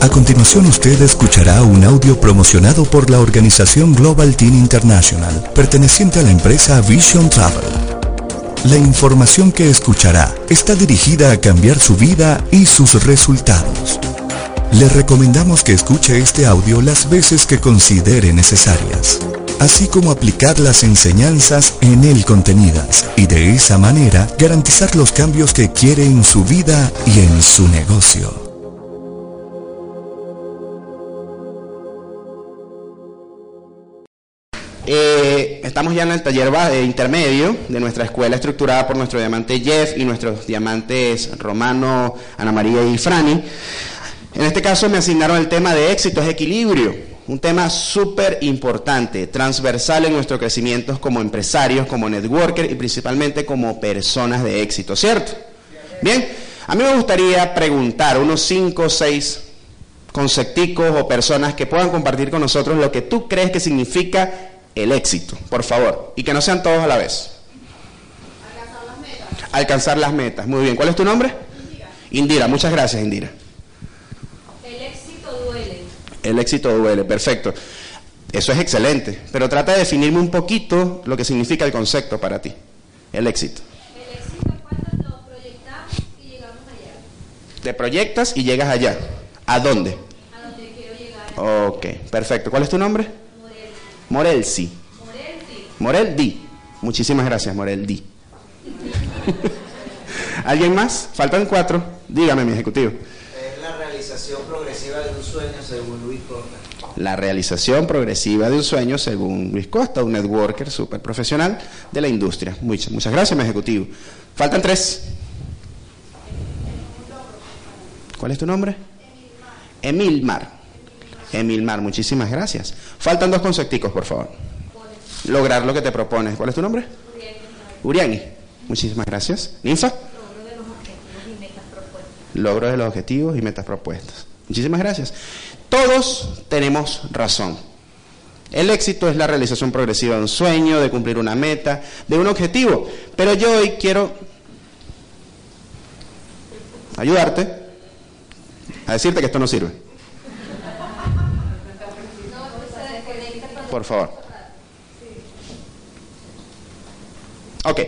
A continuación usted escuchará un audio promocionado por la organización Global Team International, perteneciente a la empresa Vision Travel. La información que escuchará está dirigida a cambiar su vida y sus resultados. Le recomendamos que escuche este audio las veces que considere necesarias, así como aplicar las enseñanzas en él contenidas y de esa manera garantizar los cambios que quiere en su vida y en su negocio. Eh, estamos ya en el taller eh, intermedio de nuestra escuela estructurada por nuestro diamante Jeff y nuestros diamantes Romano, Ana María y Franny. En este caso me asignaron el tema de éxito, es equilibrio, un tema súper importante, transversal en nuestro crecimiento como empresarios, como networker y principalmente como personas de éxito, ¿cierto? Bien, a mí me gustaría preguntar unos 5 o 6 concepticos o personas que puedan compartir con nosotros lo que tú crees que significa el éxito, por favor, y que no sean todos a la vez. Alcanzar las metas. Alcanzar las metas, muy bien. ¿Cuál es tu nombre? Indira. Indira, muchas gracias, Indira. El éxito duele. El éxito duele, perfecto. Eso es excelente, pero trata de definirme un poquito lo que significa el concepto para ti, el éxito. El éxito es cuando nos proyectamos y llegamos allá. Te proyectas y llegas allá. ¿A dónde? A donde quiero llegar. Ok, perfecto. ¿Cuál es tu nombre? Morelsi. Morel Di. Muchísimas gracias, Morel Di. ¿Alguien más? Faltan cuatro. Dígame, mi ejecutivo. Es la realización progresiva de un sueño según Luis Costa. La realización progresiva de un sueño según Luis Costa, un networker súper profesional de la industria. Muchas, muchas gracias, mi ejecutivo. Faltan tres. ¿Cuál es tu nombre? Emilmar. Emilmar, muchísimas gracias. Faltan dos concepticos, por favor. Lograr lo que te propones. ¿Cuál es tu nombre? Uriani. Muchísimas gracias. Ninfa. Logro de los objetivos y metas propuestas. Muchísimas gracias. Todos tenemos razón. El éxito es la realización progresiva de un sueño, de cumplir una meta, de un objetivo. Pero yo hoy quiero ayudarte a decirte que esto no sirve. Por favor. Ok.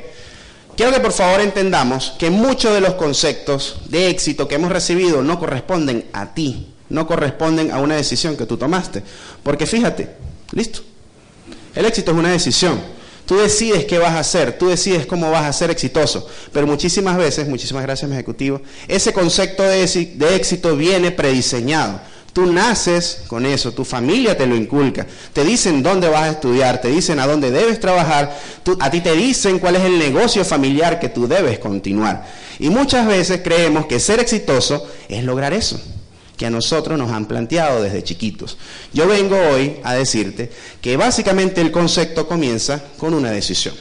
Quiero que por favor entendamos que muchos de los conceptos de éxito que hemos recibido no corresponden a ti, no corresponden a una decisión que tú tomaste. Porque fíjate, listo. El éxito es una decisión. Tú decides qué vas a hacer, tú decides cómo vas a ser exitoso. Pero muchísimas veces, muchísimas gracias, mi ejecutivo, ese concepto de, de éxito viene prediseñado. Tú naces con eso, tu familia te lo inculca, te dicen dónde vas a estudiar, te dicen a dónde debes trabajar, a ti te dicen cuál es el negocio familiar que tú debes continuar. Y muchas veces creemos que ser exitoso es lograr eso, que a nosotros nos han planteado desde chiquitos. Yo vengo hoy a decirte que básicamente el concepto comienza con una decisión.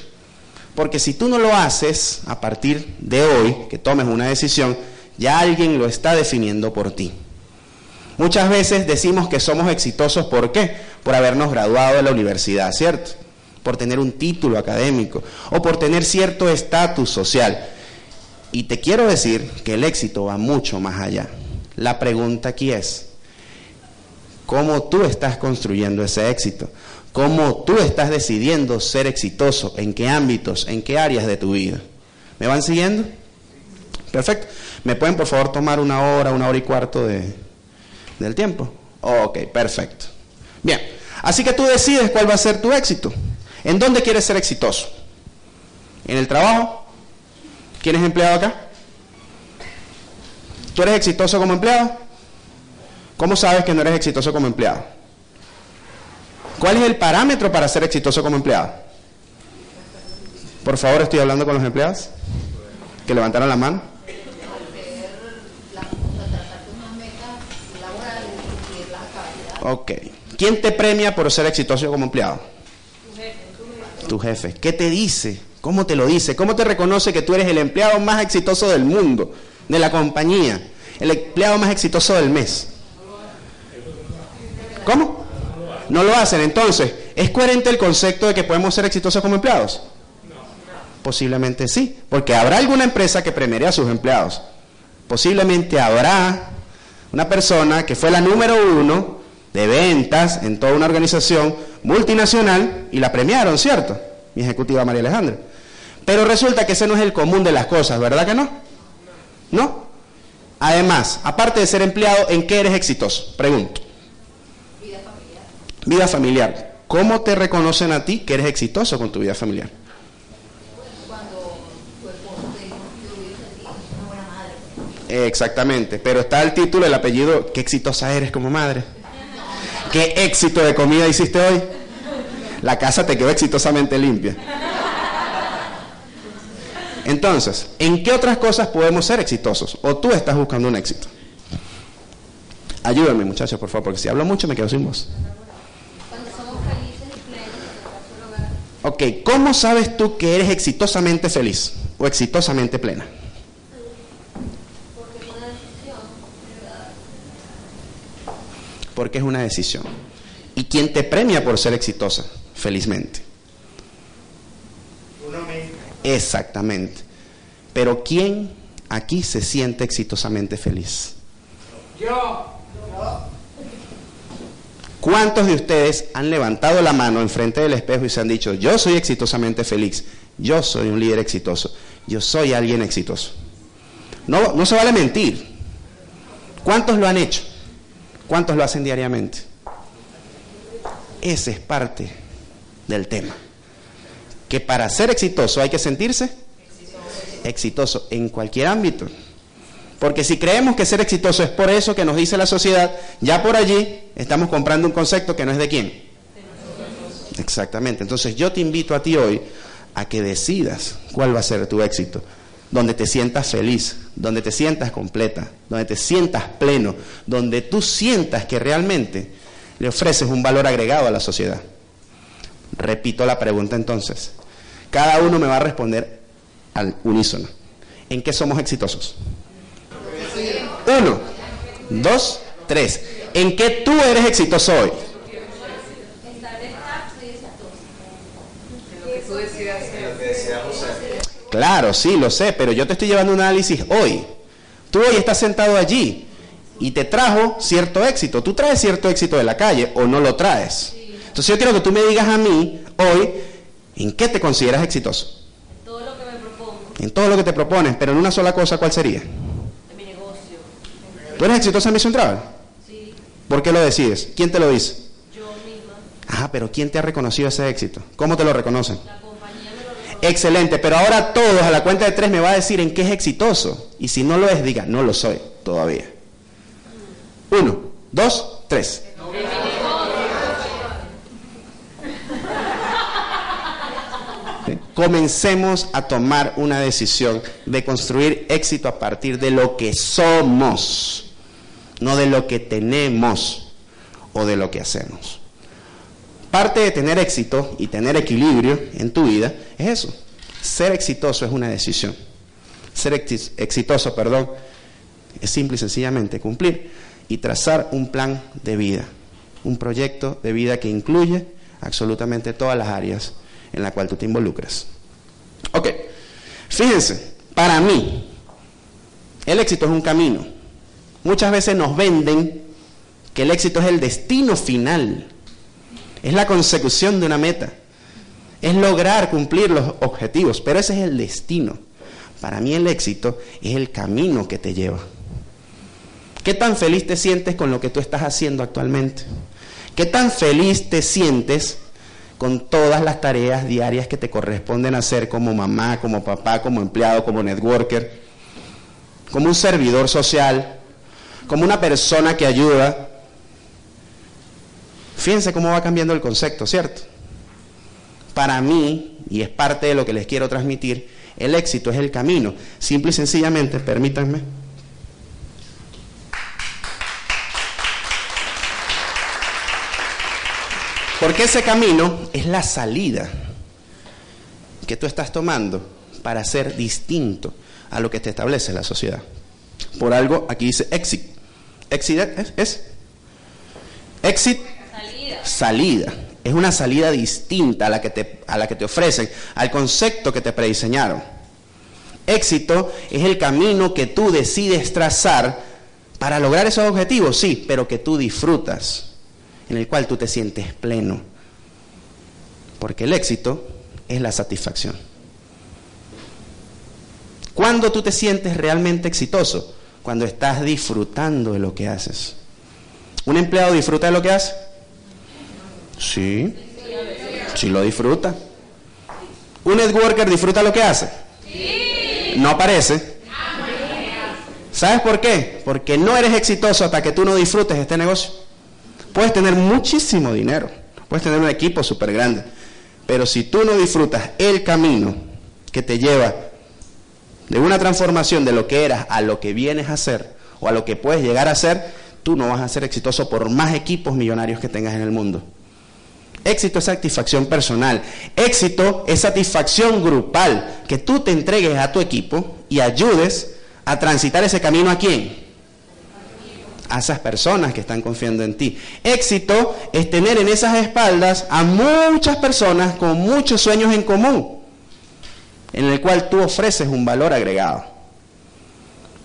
Porque si tú no lo haces a partir de hoy, que tomes una decisión, ya alguien lo está definiendo por ti. Muchas veces decimos que somos exitosos, ¿por qué? Por habernos graduado de la universidad, ¿cierto? Por tener un título académico o por tener cierto estatus social. Y te quiero decir que el éxito va mucho más allá. La pregunta aquí es, ¿cómo tú estás construyendo ese éxito? ¿Cómo tú estás decidiendo ser exitoso? ¿En qué ámbitos? ¿En qué áreas de tu vida? ¿Me van siguiendo? Perfecto. ¿Me pueden por favor tomar una hora, una hora y cuarto de, del tiempo. Ok, perfecto. Bien, así que tú decides cuál va a ser tu éxito. ¿En dónde quieres ser exitoso? ¿En el trabajo? ¿Quién es empleado acá? ¿Tú eres exitoso como empleado? ¿Cómo sabes que no eres exitoso como empleado? ¿Cuál es el parámetro para ser exitoso como empleado? Por favor, estoy hablando con los empleados que levantaron la mano. Ok. ¿Quién te premia por ser exitoso como empleado? Tu jefe. ¿Qué te dice? ¿Cómo te lo dice? ¿Cómo te reconoce que tú eres el empleado más exitoso del mundo, de la compañía? El empleado más exitoso del mes. ¿Cómo? No lo hacen. Entonces, ¿es coherente el concepto de que podemos ser exitosos como empleados? Posiblemente sí, porque habrá alguna empresa que premiaría a sus empleados. Posiblemente habrá una persona que fue la número uno de ventas en toda una organización multinacional y la premiaron, ¿cierto? Mi ejecutiva María Alejandra. Pero resulta que ese no es el común de las cosas, ¿verdad que no? ¿No? Además, aparte de ser empleado, ¿en qué eres exitoso? Pregunto. Vida familiar. Vida familiar. ¿Cómo te reconocen a ti que eres exitoso con tu vida familiar? Exactamente, pero está el título, el apellido, qué exitosa eres como madre. ¿Qué éxito de comida hiciste hoy? La casa te quedó exitosamente limpia. Entonces, ¿en qué otras cosas podemos ser exitosos? ¿O tú estás buscando un éxito? Ayúdame, muchachos, por favor, porque si hablo mucho me quedo sin voz. Ok, ¿cómo sabes tú que eres exitosamente feliz o exitosamente plena? Porque es una decisión. ¿Y quién te premia por ser exitosa? Felizmente. Exactamente. Pero ¿quién aquí se siente exitosamente feliz? Yo. ¿Cuántos de ustedes han levantado la mano enfrente del espejo y se han dicho, yo soy exitosamente feliz, yo soy un líder exitoso, yo soy alguien exitoso? No, no se vale mentir. ¿Cuántos lo han hecho? ¿Cuántos lo hacen diariamente? Ese es parte del tema. Que para ser exitoso hay que sentirse exitoso en cualquier ámbito. Porque si creemos que ser exitoso es por eso que nos dice la sociedad, ya por allí estamos comprando un concepto que no es de quién. Exactamente. Entonces yo te invito a ti hoy a que decidas cuál va a ser tu éxito donde te sientas feliz, donde te sientas completa, donde te sientas pleno, donde tú sientas que realmente le ofreces un valor agregado a la sociedad. Repito la pregunta entonces. Cada uno me va a responder al unísono. ¿En qué somos exitosos? Uno, dos, tres. ¿En qué tú eres exitoso hoy? Claro, sí, lo sé, pero yo te estoy llevando un análisis hoy. Tú hoy estás sentado allí y te trajo cierto éxito. Tú traes cierto éxito de la calle o no lo traes. Entonces yo quiero que tú me digas a mí hoy en qué te consideras exitoso. En todo lo que me propongo. En todo lo que te propones, pero en una sola cosa, ¿cuál sería? En mi negocio. ¿Tú eres exitosa en Mission Travel? Sí. ¿Por qué lo decides? ¿Quién te lo dice? Yo misma. Ah, pero ¿quién te ha reconocido ese éxito? ¿Cómo te lo reconocen? Excelente, pero ahora todos a la cuenta de tres me va a decir en qué es exitoso. Y si no lo es, diga, no lo soy todavía. Uno, dos, tres. Comencemos a tomar una decisión de construir éxito a partir de lo que somos, no de lo que tenemos o de lo que hacemos. Parte de tener éxito y tener equilibrio en tu vida es eso. Ser exitoso es una decisión. Ser exitoso, perdón, es simple y sencillamente cumplir y trazar un plan de vida, un proyecto de vida que incluye absolutamente todas las áreas en las cuales tú te involucras. Ok, fíjense, para mí, el éxito es un camino. Muchas veces nos venden que el éxito es el destino final es la consecución de una meta. Es lograr cumplir los objetivos, pero ese es el destino. Para mí el éxito es el camino que te lleva. ¿Qué tan feliz te sientes con lo que tú estás haciendo actualmente? ¿Qué tan feliz te sientes con todas las tareas diarias que te corresponden hacer como mamá, como papá, como empleado, como networker, como un servidor social, como una persona que ayuda, Fíjense cómo va cambiando el concepto, ¿cierto? Para mí, y es parte de lo que les quiero transmitir, el éxito es el camino. Simple y sencillamente, permítanme. Porque ese camino es la salida que tú estás tomando para ser distinto a lo que te establece la sociedad. Por algo aquí dice exit. Exit es, exit Salida. Es una salida distinta a la que te, a la que te ofrecen, al concepto que te prediseñaron. Éxito es el camino que tú decides trazar para lograr esos objetivos, sí, pero que tú disfrutas, en el cual tú te sientes pleno. Porque el éxito es la satisfacción. ¿Cuándo tú te sientes realmente exitoso? Cuando estás disfrutando de lo que haces. ¿Un empleado disfruta de lo que hace? Sí. Sí lo disfruta. ¿Un networker disfruta lo que hace? No aparece. ¿Sabes por qué? Porque no eres exitoso hasta que tú no disfrutes este negocio. Puedes tener muchísimo dinero, puedes tener un equipo súper grande, pero si tú no disfrutas el camino que te lleva de una transformación de lo que eras a lo que vienes a ser o a lo que puedes llegar a ser, tú no vas a ser exitoso por más equipos millonarios que tengas en el mundo. Éxito es satisfacción personal. Éxito es satisfacción grupal. Que tú te entregues a tu equipo y ayudes a transitar ese camino a quién? A esas personas que están confiando en ti. Éxito es tener en esas espaldas a muchas personas con muchos sueños en común, en el cual tú ofreces un valor agregado.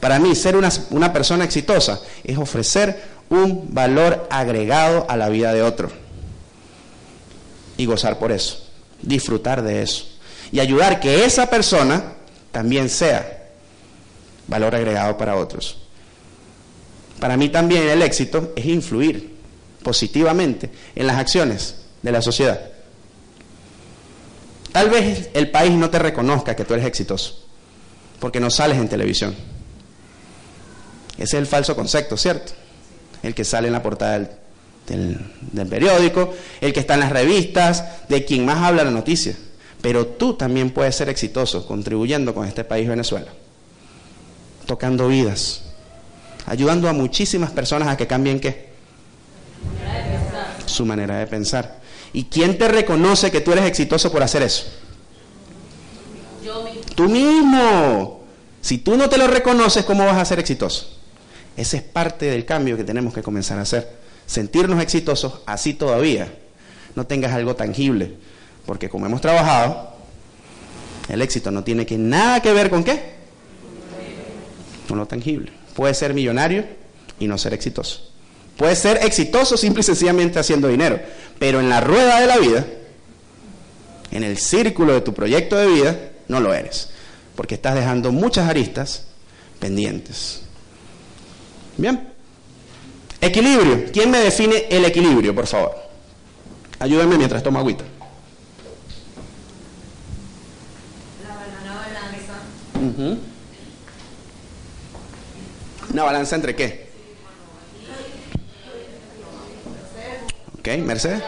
Para mí, ser una, una persona exitosa es ofrecer un valor agregado a la vida de otro y gozar por eso, disfrutar de eso y ayudar que esa persona también sea valor agregado para otros. Para mí también el éxito es influir positivamente en las acciones de la sociedad. Tal vez el país no te reconozca que tú eres exitoso, porque no sales en televisión. Ese es el falso concepto, ¿cierto? El que sale en la portada del, del, del periódico, el que está en las revistas, de quien más habla la noticia. Pero tú también puedes ser exitoso contribuyendo con este país Venezuela, tocando vidas, ayudando a muchísimas personas a que cambien qué? Su manera de pensar. ¿Y quién te reconoce que tú eres exitoso por hacer eso? Yo mismo. Tú mismo. Si tú no te lo reconoces, ¿cómo vas a ser exitoso? Ese es parte del cambio que tenemos que comenzar a hacer. Sentirnos exitosos así todavía. No tengas algo tangible. Porque como hemos trabajado, el éxito no tiene que nada que ver con qué? Con lo tangible. Puedes ser millonario y no ser exitoso. Puedes ser exitoso simple y sencillamente haciendo dinero. Pero en la rueda de la vida, en el círculo de tu proyecto de vida, no lo eres. Porque estás dejando muchas aristas pendientes. Bien. Equilibrio. ¿Quién me define el equilibrio, por favor? Ayúdenme mientras tomo agüita. Una balanza. ¿Una balanza entre qué? Ok, Mercedes.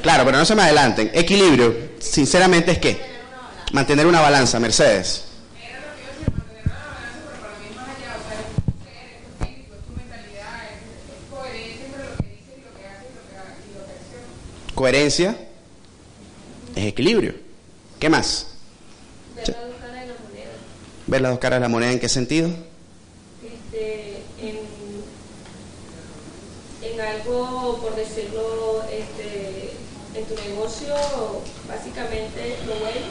Claro, pero no se me adelanten. Equilibrio, sinceramente, es qué? Mantener una balanza, Mercedes. Coherencia es equilibrio. ¿Qué más? Ver las dos caras de la moneda. ¿Ver las dos caras de la moneda en qué sentido? Este, en, en algo, por decirlo, este, en tu negocio, básicamente lo bueno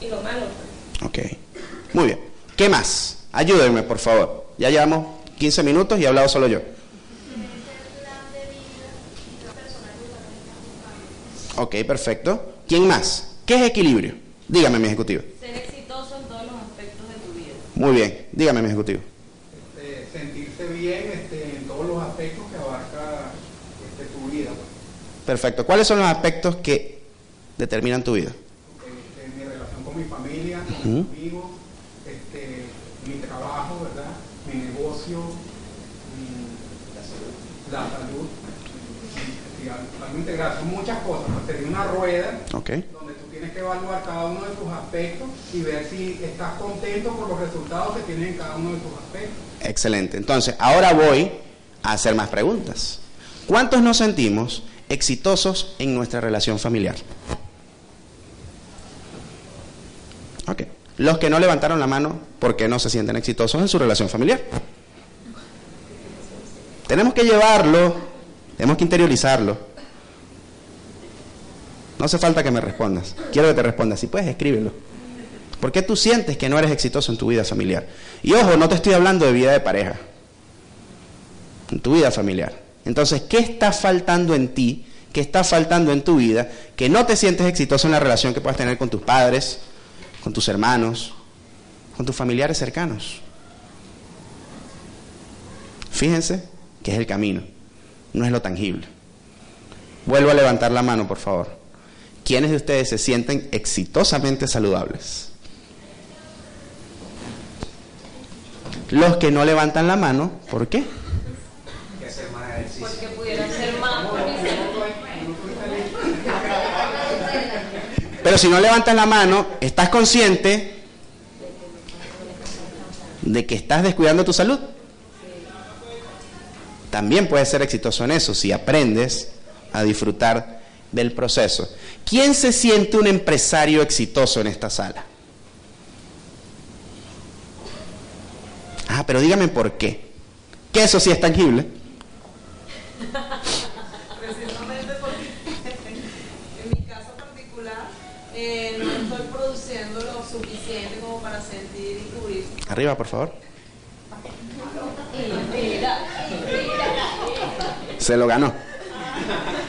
y lo malo. Ok. Muy bien. ¿Qué más? Ayúdenme, por favor. Ya llevamos 15 minutos y he hablado solo yo. Ok, perfecto. ¿Quién más? ¿Qué es equilibrio? Dígame, mi ejecutivo. Ser exitoso en todos los aspectos de tu vida. Muy bien. Dígame, mi ejecutivo. este, sentirse bien este, en todos los aspectos que abarca este, tu vida. Perfecto. ¿Cuáles son los aspectos que determinan tu vida? Este, mi relación con mi familia, con Ujú. mis amigos, este, mi trabajo, ¿verdad? Mi negocio, mi- la salud. Integral. Son muchas cosas. ¿no? Sería una rueda donde tú tienes que evaluar cada uno de tus aspectos y ver si estás contento por los resultados que tienen en cada uno de tus aspectos. Excelente. Entonces, ahora voy a hacer más preguntas. ¿Cuántos nos sentimos exitosos en nuestra relación familiar? Ok. Los que no levantaron la mano porque no se sienten exitosos en su relación familiar. Tenemos que llevarlo, tenemos que interiorizarlo. No hace falta que me respondas. Quiero que te respondas. Si puedes, escríbelo. ¿Por qué tú sientes que no eres exitoso en tu vida familiar? Y ojo, no te estoy hablando de vida de pareja. En tu vida familiar. Entonces, ¿qué está faltando en ti? ¿Qué está faltando en tu vida? Que no te sientes exitoso en la relación que puedas tener con tus padres, con tus hermanos, con tus familiares cercanos. Fíjense que es el camino, no es lo tangible. Vuelvo a levantar la mano, por favor. ¿Quiénes de ustedes se sienten exitosamente saludables? Los que no levantan la mano, ¿por qué? Porque pudiera ser más Pero si no levantas la mano, estás consciente de que estás descuidando tu salud. También puedes ser exitoso en eso si aprendes a disfrutar del proceso. ¿Quién se siente un empresario exitoso en esta sala? Ah, pero dígame por qué. Que eso sí es tangible. Precisamente porque en mi caso particular eh, no estoy produciendo lo suficiente como para sentir y cubrir. Arriba, por favor. Se lo ganó.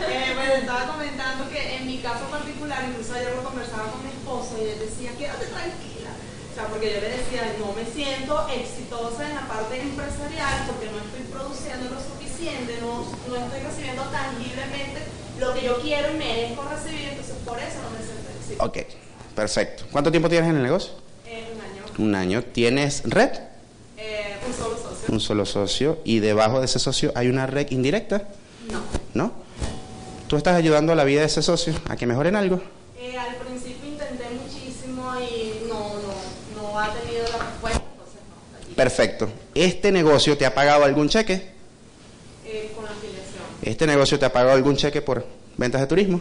Eh, bueno, estaba comentando que en mi caso particular, incluso ayer lo conversaba con mi esposo y él decía, quédate tranquila. O sea, porque yo le decía, no me siento exitosa en la parte empresarial porque no estoy produciendo lo suficiente, no, no estoy recibiendo tangiblemente lo que yo quiero y merezco recibir, entonces por eso no me siento exitosa. Ok, perfecto. ¿Cuánto tiempo tienes en el negocio? Eh, un año, Un año. ¿Tienes red? eh, un solo socio. Un solo socio. ¿Y debajo de ese socio hay una red indirecta? No. ¿No? ¿Tú estás ayudando a la vida de ese socio a que mejoren algo? Eh, al principio intenté muchísimo y no, no, no ha tenido la respuesta, entonces no. Perfecto. ¿Este negocio te ha pagado algún cheque? eh, con la afiliación. ¿Este negocio te ha pagado algún cheque por ventas de turismo?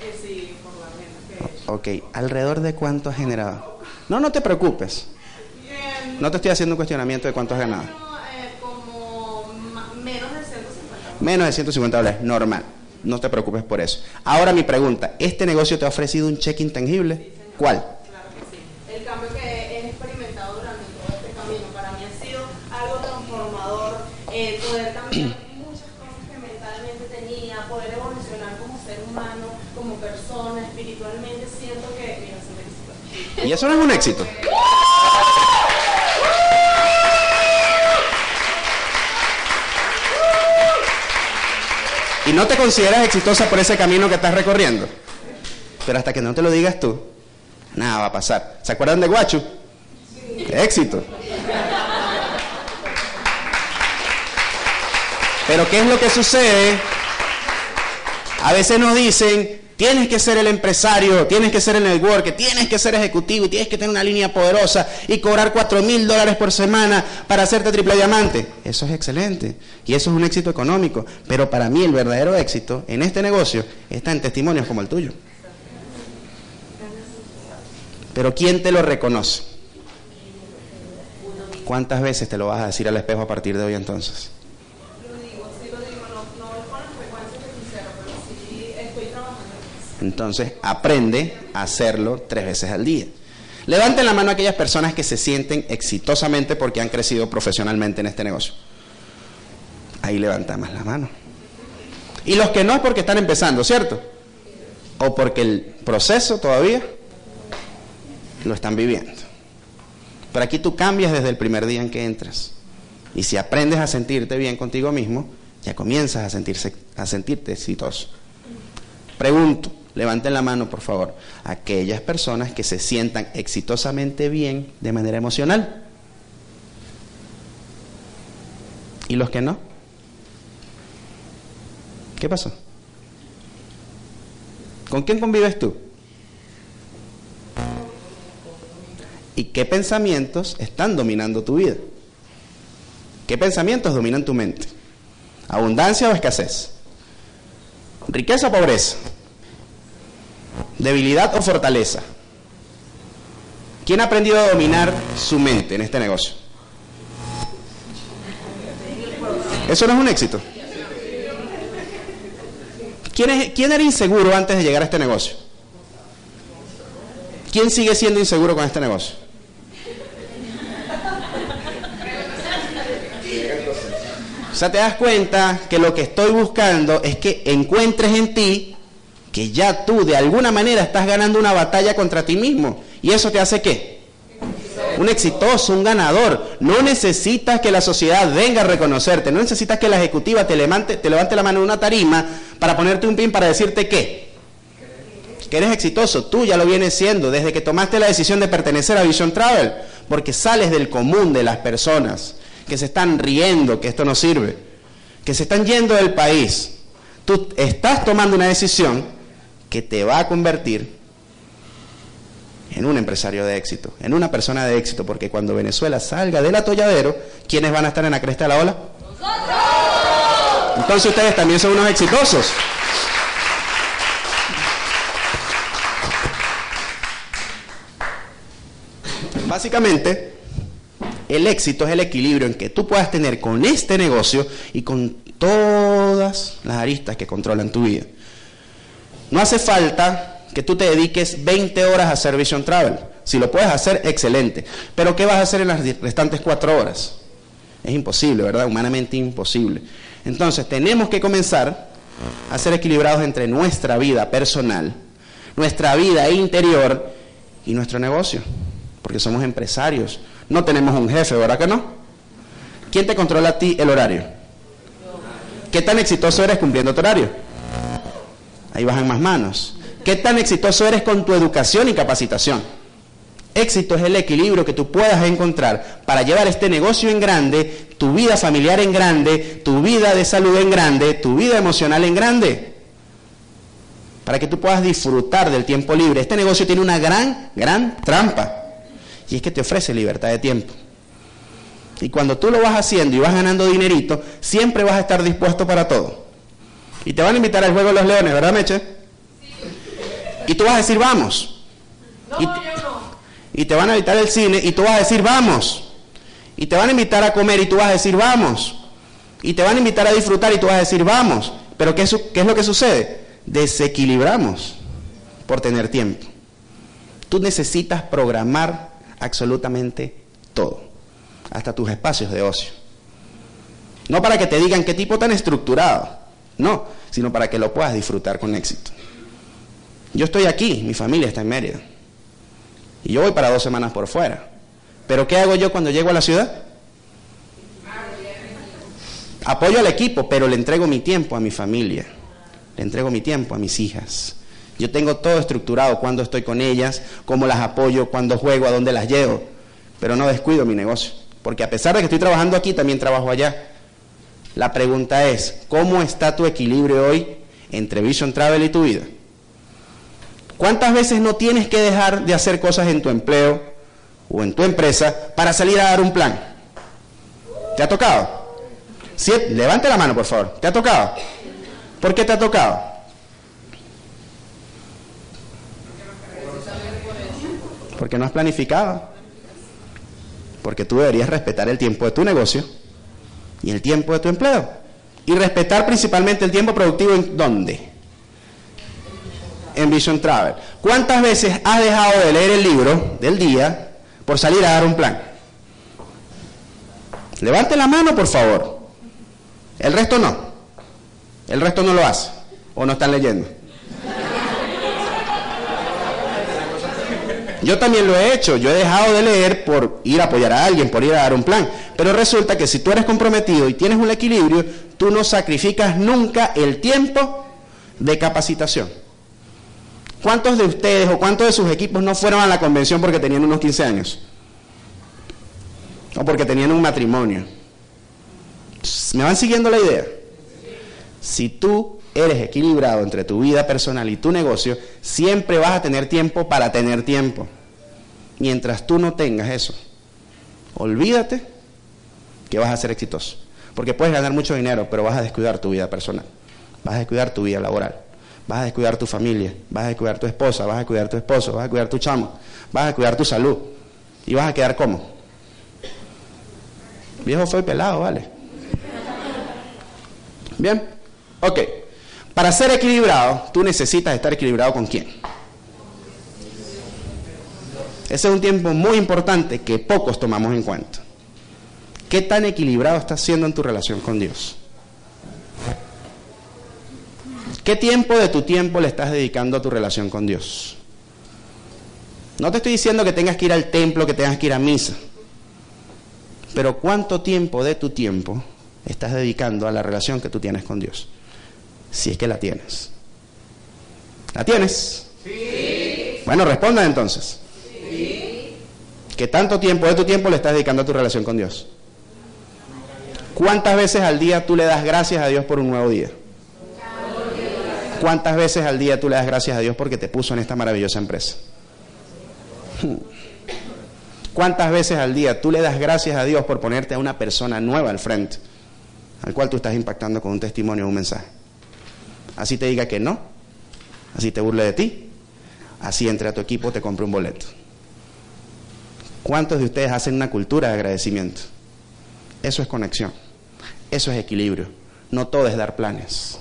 Eh, sí, por la venta que he hecho. Ok. ¿Alrededor de cuánto has generado? No, no te preocupes. Bien, No te estoy haciendo un cuestionamiento de cuánto has ganado. eh, como menos de 150 Menos de 150 dólares, normal. No te preocupes por eso. Ahora mi pregunta, ¿este negocio te ha ofrecido un cheque intangible? ¿Cuál? Claro que sí. El cambio que he experimentado durante todo este camino para mí ha sido algo transformador, eh, poder cambiar muchas cosas que mentalmente tenía, poder evolucionar como ser humano, como persona, espiritualmente, siento que, mira, se me disipó. Y eso no es un éxito. Y no te consideras exitosa por ese camino que estás recorriendo. Pero hasta que no te lo digas tú, nada va a pasar. ¿Se acuerdan de Guachu? ¡Qué éxito! Pero ¿qué es lo que sucede? A veces nos dicen, tienes que ser el empresario, tienes que ser el network, tienes que ser ejecutivo, tienes que tener una línea poderosa y cobrar 4 mil dólares por semana para hacerte triple diamante. Eso es excelente y eso es un éxito económico. Pero para mí el verdadero éxito en este negocio está en testimonios como el tuyo. Pero ¿quién te lo reconoce? ¿Cuántas veces te lo vas a decir al espejo a partir de hoy entonces? Lo digo, sí lo digo, no, no con la frecuencia que quisiera, pero sí estoy trabajando en eso. Entonces, aprende a hacerlo tres veces al día. Levanten la mano a aquellas personas que se sienten exitosamente porque han crecido profesionalmente en este negocio. Ahí levanta más la mano. Y los que no es porque están empezando, ¿cierto? O porque el proceso todavía lo están viviendo. Pero aquí tú cambias desde el primer día en que entras. Y si aprendes a sentirte bien contigo mismo, ya comienzas a, sentirse, a sentirte exitoso. Pregunto, levanten la mano por favor, aquellas personas que se sientan exitosamente bien de manera emocional. ¿Y los que no? ¿Qué pasó? ¿Con quién convives tú? ¿Y qué pensamientos están dominando tu vida? ¿Qué pensamientos dominan tu mente? ¿Abundancia o escasez? Riqueza o pobreza. Debilidad o fortaleza. ¿Quién ha aprendido a dominar su mente en este negocio? Eso no es un éxito. ¿Quién, es- quién era inseguro antes de llegar a este negocio? ¿Quién sigue siendo inseguro con este negocio? O sea, te das cuenta que lo que estoy buscando es que encuentres en ti que ya tú de alguna manera estás ganando una batalla contra ti mismo. ¿Y eso te hace qué? Un exitoso, un ganador. No necesitas que la sociedad venga a reconocerte. No necesitas que la ejecutiva te levante, te levante la mano en una tarima para ponerte un pin para decirte qué. Que eres exitoso. Tú ya lo vienes siendo desde que tomaste la decisión de pertenecer a Vision Travel. Porque sales del común de las personas que se están riendo que esto no sirve. Que se están yendo del país. Tú estás tomando una decisión que te va a convertir en un empresario de éxito, en una persona de éxito, porque cuando Venezuela salga del atolladero, ¿quiénes van a estar en la cresta de la ola? Entonces ustedes también son unos exitosos. Básicamente, el éxito es el equilibrio en que tú puedas tener con este negocio y con todas las aristas que controlan tu vida. No hace falta que tú te dediques 20 horas a hacer Vision Travel. Si lo puedes hacer, excelente. Pero ¿qué vas a hacer en las restantes cuatro horas? Es imposible, ¿verdad? Humanamente imposible. Entonces, tenemos que comenzar a ser equilibrados entre nuestra vida personal, nuestra vida interior y nuestro negocio. Porque somos empresarios. No tenemos un jefe, ¿verdad que no? ¿Quién te controla a ti el horario? ¿Qué tan exitoso eres cumpliendo tu horario? Ahí bajan más manos. ¿Qué tan exitoso eres con tu educación y capacitación? Éxito es el equilibrio que tú puedas encontrar para llevar este negocio en grande, tu vida familiar en grande, tu vida de salud en grande, tu vida emocional en grande. Para que tú puedas disfrutar del tiempo libre. Este negocio tiene una gran, gran trampa. Y es que te ofrece libertad de tiempo. Y cuando tú lo vas haciendo y vas ganando dinerito, siempre vas a estar dispuesto para todo. Y te van a invitar al juego de los leones, ¿verdad, Meche? Y tú vas a decir, vamos. Y, y te van a invitar al cine y tú vas a decir, vamos. Y te van a invitar a comer y tú vas a decir, vamos. Y te van a invitar a disfrutar y tú vas a decir, vamos. Pero ¿qué, qué es lo que sucede? Desequilibramos por tener tiempo. Tú necesitas programar absolutamente todo, hasta tus espacios de ocio. No para que te digan qué tipo tan estructurado, no, sino para que lo puedas disfrutar con éxito. Yo estoy aquí, mi familia está en Mérida. Y yo voy para dos semanas por fuera. Pero ¿qué hago yo cuando llego a la ciudad? Apoyo al equipo, pero le entrego mi tiempo a mi familia. Le entrego mi tiempo a mis hijas. Yo tengo todo estructurado, cuando estoy con ellas, cómo las apoyo, cuando juego, a dónde las llevo. Pero no descuido mi negocio. Porque a pesar de que estoy trabajando aquí, también trabajo allá. La pregunta es, ¿cómo está tu equilibrio hoy entre Vision Travel y tu vida? ¿Cuántas veces no tienes que dejar de hacer cosas en tu empleo o en tu empresa para salir a dar un plan? ¿Te ha tocado? Levante la mano, por favor. ¿Te ha tocado? ¿Por qué te ha tocado? Porque no has planificado. Porque tú deberías respetar el tiempo de tu negocio y el tiempo de tu empleo. Y respetar principalmente el tiempo productivo en dónde? En Vision Travel. ¿Cuántas veces has dejado de leer el libro del día por salir a dar un plan? Levante la mano, por favor. El resto no. El resto no lo hace. O no están leyendo. Yo también lo he hecho. Yo he dejado de leer por ir a apoyar a alguien, por ir a dar un plan. Pero resulta que si tú eres comprometido y tienes un equilibrio, tú no sacrificas nunca el tiempo de capacitación. ¿Cuántos de ustedes o cuántos de sus equipos no fueron a la convención porque tenían unos 15 años? O porque tenían un matrimonio. ¿Me van siguiendo la idea? Si tú eres equilibrado entre tu vida personal y tu negocio, siempre vas a tener tiempo para tener tiempo. Mientras tú no tengas eso, olvídate que vas a ser exitoso. Porque puedes ganar mucho dinero, pero vas a descuidar tu vida personal. vas a descuidar tu vida laboral, vas a descuidar tu familia, vas a descuidar tu esposa, vas a cuidar tu esposo, vas a cuidar tu chamo, vas a cuidar tu salud y vas a quedar como. Viejo fue pelado, vale. Bien, ok. Para ser equilibrado, tú necesitas estar equilibrado con quién. Ese es un tiempo muy importante que pocos tomamos en cuenta. ¿Qué tan equilibrado estás siendo en tu relación con Dios? ¿Qué tiempo de tu tiempo le estás dedicando a tu relación con Dios? No te estoy diciendo que tengas que ir al templo, que tengas que ir a misa. Pero ¿cuánto tiempo de tu tiempo estás dedicando a la relación que tú tienes con Dios? Si es que la tienes. ¿La tienes? Sí. Bueno, responda entonces. Sí. ¿Qué tanto tiempo de tu tiempo le estás dedicando a tu relación con Dios? ¿Cuántas veces al día tú le das gracias a Dios por un nuevo día? ¿Cuántas veces al día tú le das gracias a Dios porque te puso en esta maravillosa empresa? ¿Cuántas veces al día tú le das gracias a Dios por ponerte a una persona nueva al frente, al cual tú estás impactando con un testimonio o un mensaje? Así te diga que no, así te burle de ti, así entre a tu equipo te compre un boleto. ¿Cuántos de ustedes hacen una cultura de agradecimiento? Eso es conexión, eso es equilibrio. No todo es dar planes.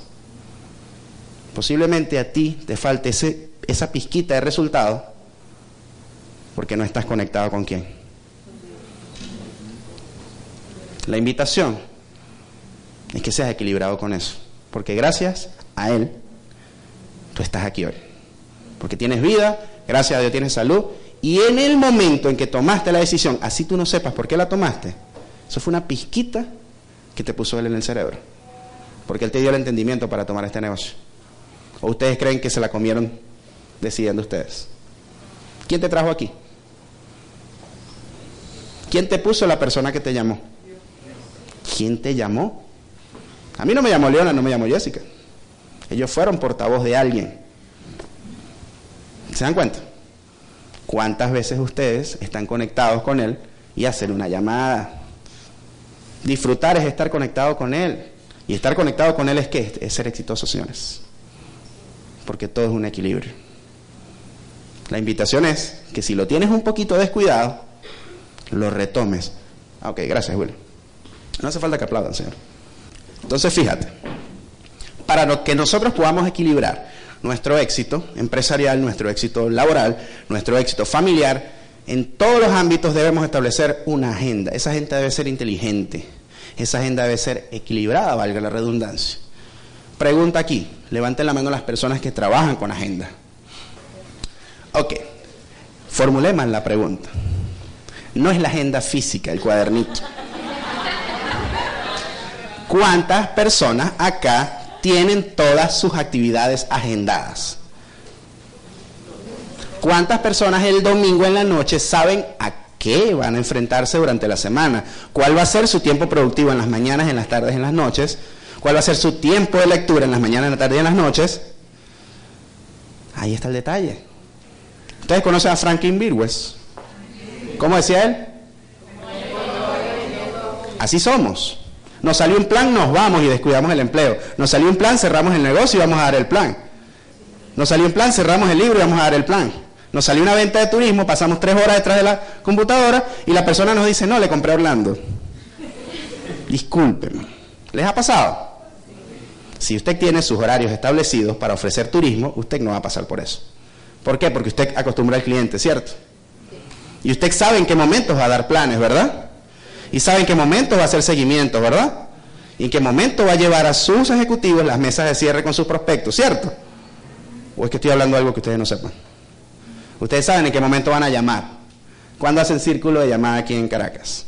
Posiblemente a ti te falte ese, esa pizquita de resultado porque no estás conectado con quién. La invitación es que seas equilibrado con eso, porque gracias a Él tú estás aquí hoy. Porque tienes vida, gracias a Dios tienes salud, y en el momento en que tomaste la decisión, así tú no sepas por qué la tomaste, eso fue una pizquita que te puso Él en el cerebro, porque Él te dio el entendimiento para tomar este negocio. ¿O ustedes creen que se la comieron decidiendo ustedes? ¿Quién te trajo aquí? ¿Quién te puso la persona que te llamó? ¿Quién te llamó? A mí no me llamó Leona, no me llamó Jessica. Ellos fueron portavoz de alguien. ¿Se dan cuenta? ¿Cuántas veces ustedes están conectados con Él y hacen una llamada? Disfrutar es estar conectado con Él. Y estar conectado con Él es qué? Es ser exitoso, señores porque todo es un equilibrio. La invitación es que si lo tienes un poquito descuidado, lo retomes. Ah, ok, gracias, Will. No hace falta que aplaudan, Señor. Entonces, fíjate, para que nosotros podamos equilibrar nuestro éxito empresarial, nuestro éxito laboral, nuestro éxito familiar, en todos los ámbitos debemos establecer una agenda. Esa agenda debe ser inteligente, esa agenda debe ser equilibrada, valga la redundancia. Pregunta aquí, levanten la mano las personas que trabajan con agenda. Ok, formulemos la pregunta. No es la agenda física, el cuadernito. ¿Cuántas personas acá tienen todas sus actividades agendadas? ¿Cuántas personas el domingo en la noche saben a qué van a enfrentarse durante la semana? ¿Cuál va a ser su tiempo productivo en las mañanas, en las tardes, en las noches? cuál va a ser su tiempo de lectura en las mañanas, en la tarde y en las noches. Ahí está el detalle. ¿Ustedes conocen a Franklin Birwes? ¿Cómo decía él? Así somos. Nos salió un plan, nos vamos y descuidamos el empleo. Nos salió un plan, cerramos el negocio y vamos a dar el plan. Nos salió un plan, cerramos el libro y vamos a dar el plan. Nos salió una venta de turismo, pasamos tres horas detrás de la computadora y la persona nos dice, no, le compré a Orlando. Discúlpeme. ¿Les ha pasado? Si usted tiene sus horarios establecidos para ofrecer turismo, usted no va a pasar por eso. ¿Por qué? Porque usted acostumbra al cliente, ¿cierto? Y usted sabe en qué momentos va a dar planes, ¿verdad? Y sabe en qué momentos va a hacer seguimiento, ¿verdad? Y en qué momento va a llevar a sus ejecutivos las mesas de cierre con sus prospectos, ¿cierto? ¿O es que estoy hablando de algo que ustedes no sepan? Ustedes saben en qué momento van a llamar. ¿Cuándo hacen círculo de llamada aquí en Caracas?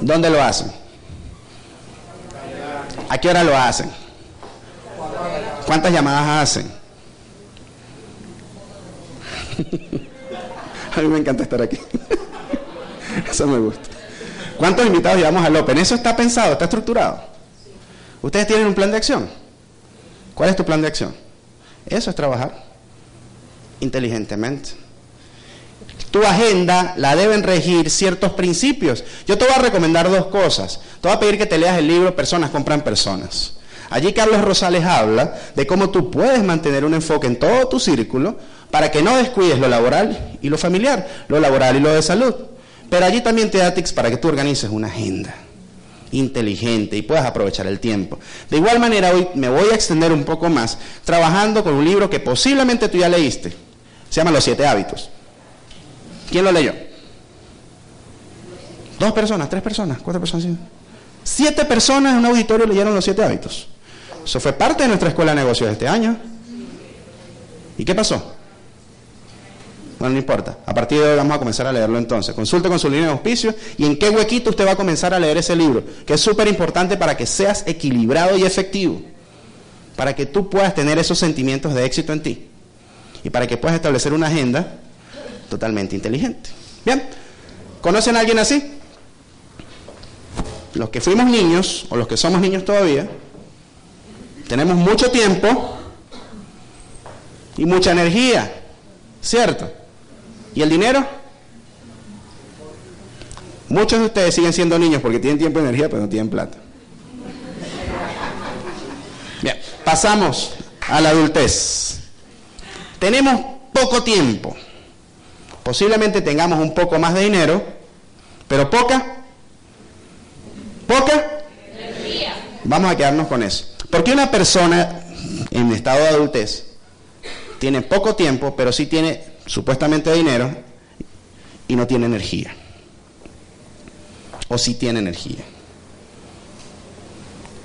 ¿Dónde lo hacen? ¿A qué hora lo hacen? ¿Cuántas llamadas hacen? A mí me encanta estar aquí. Eso me gusta. ¿Cuántos invitados llevamos al Open? ¿Eso está pensado? ¿Está estructurado? ¿Ustedes tienen un plan de acción? ¿Cuál es tu plan de acción? Eso es trabajar inteligentemente. Tu agenda la deben regir ciertos principios. Yo te voy a recomendar dos cosas. Te voy a pedir que te leas el libro Personas compran personas. Allí Carlos Rosales habla de cómo tú puedes mantener un enfoque en todo tu círculo para que no descuides lo laboral y lo familiar, lo laboral y lo de salud. Pero allí también te da tips para que tú organices una agenda inteligente y puedas aprovechar el tiempo. De igual manera, hoy me voy a extender un poco más trabajando con un libro que posiblemente tú ya leíste. Se llama Los siete hábitos. ¿Quién lo leyó? Dos personas, tres personas, cuatro personas. Siete personas en un auditorio leyeron los siete hábitos. Eso fue parte de nuestra escuela de negocios este año. ¿Y qué pasó? Bueno, no importa. A partir de hoy vamos a comenzar a leerlo entonces. Consulte con su línea de auspicio y en qué huequito usted va a comenzar a leer ese libro, que es súper importante para que seas equilibrado y efectivo, para que tú puedas tener esos sentimientos de éxito en ti y para que puedas establecer una agenda totalmente inteligente. Bien, ¿conocen a alguien así? Los que fuimos niños o los que somos niños todavía, tenemos mucho tiempo y mucha energía, ¿cierto? ¿Y el dinero? Muchos de ustedes siguen siendo niños porque tienen tiempo y energía, pero no tienen plata. Bien, pasamos a la adultez. Tenemos poco tiempo. Posiblemente tengamos un poco más de dinero, pero poca. ¿Poca? Vamos a quedarnos con eso. Porque una persona en estado de adultez tiene poco tiempo, pero sí tiene supuestamente dinero y no tiene energía. O sí tiene energía.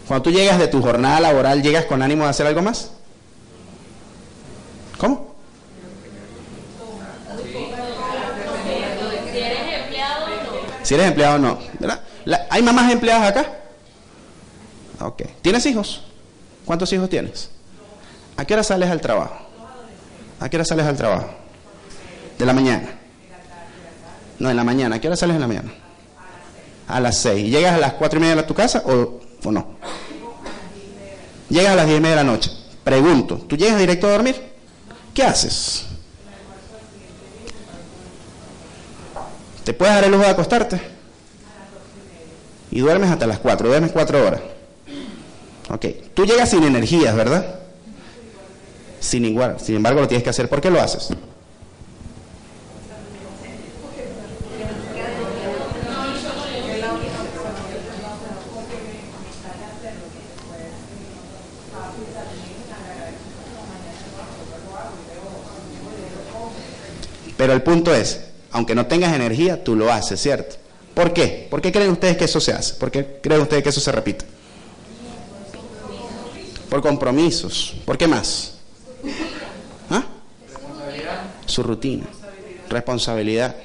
Cuando tú llegas de tu jornada laboral, ¿llegas con ánimo de hacer algo más? ¿Cómo? Si eres empleado, no. ¿Verdad? ¿Hay mamás empleadas acá? Ok. ¿Tienes hijos? ¿Cuántos hijos tienes? ¿A qué hora sales al trabajo? ¿A qué hora sales al trabajo? De la mañana. No, en la mañana. ¿A qué hora sales en la mañana? A las seis. ¿Llegas a las cuatro y media a tu casa o, o no? Llegas a las diez y media de la noche. Pregunto, ¿tú llegas directo a dormir? ¿Qué haces? ¿Te puedes dar el lujo de acostarte? Y duermes hasta las cuatro, duermes cuatro horas. Ok, tú llegas sin energías, ¿verdad? Sin igual, sin embargo lo tienes que hacer. ¿Por qué lo haces? El punto es, aunque no tengas energía, tú lo haces, ¿cierto? ¿Por qué? ¿Por qué creen ustedes que eso se hace? ¿Por qué creen ustedes que eso se repite? Por compromisos. ¿Por qué más? ¿Ah? Su rutina. Responsabilidad.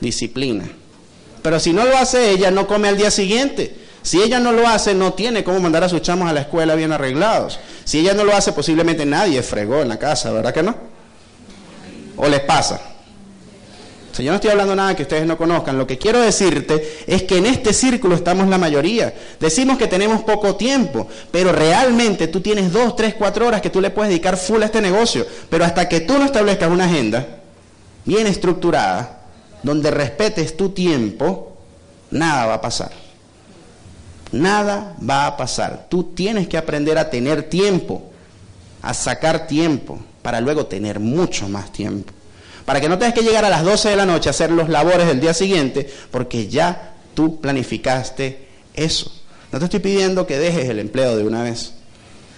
Disciplina. Pero si no lo hace ella, no come al día siguiente. Si ella no lo hace, no tiene cómo mandar a sus chamos a la escuela bien arreglados. Si ella no lo hace, posiblemente nadie fregó en la casa, ¿verdad que no? ¿O les pasa? Yo no estoy hablando nada que ustedes no conozcan. Lo que quiero decirte es que en este círculo estamos la mayoría. Decimos que tenemos poco tiempo, pero realmente tú tienes dos, tres, cuatro horas que tú le puedes dedicar full a este negocio. Pero hasta que tú no establezcas una agenda bien estructurada, donde respetes tu tiempo, nada va a pasar. Nada va a pasar. Tú tienes que aprender a tener tiempo, a sacar tiempo, para luego tener mucho más tiempo para que no tengas que llegar a las 12 de la noche a hacer los labores del día siguiente, porque ya tú planificaste eso. No te estoy pidiendo que dejes el empleo de una vez.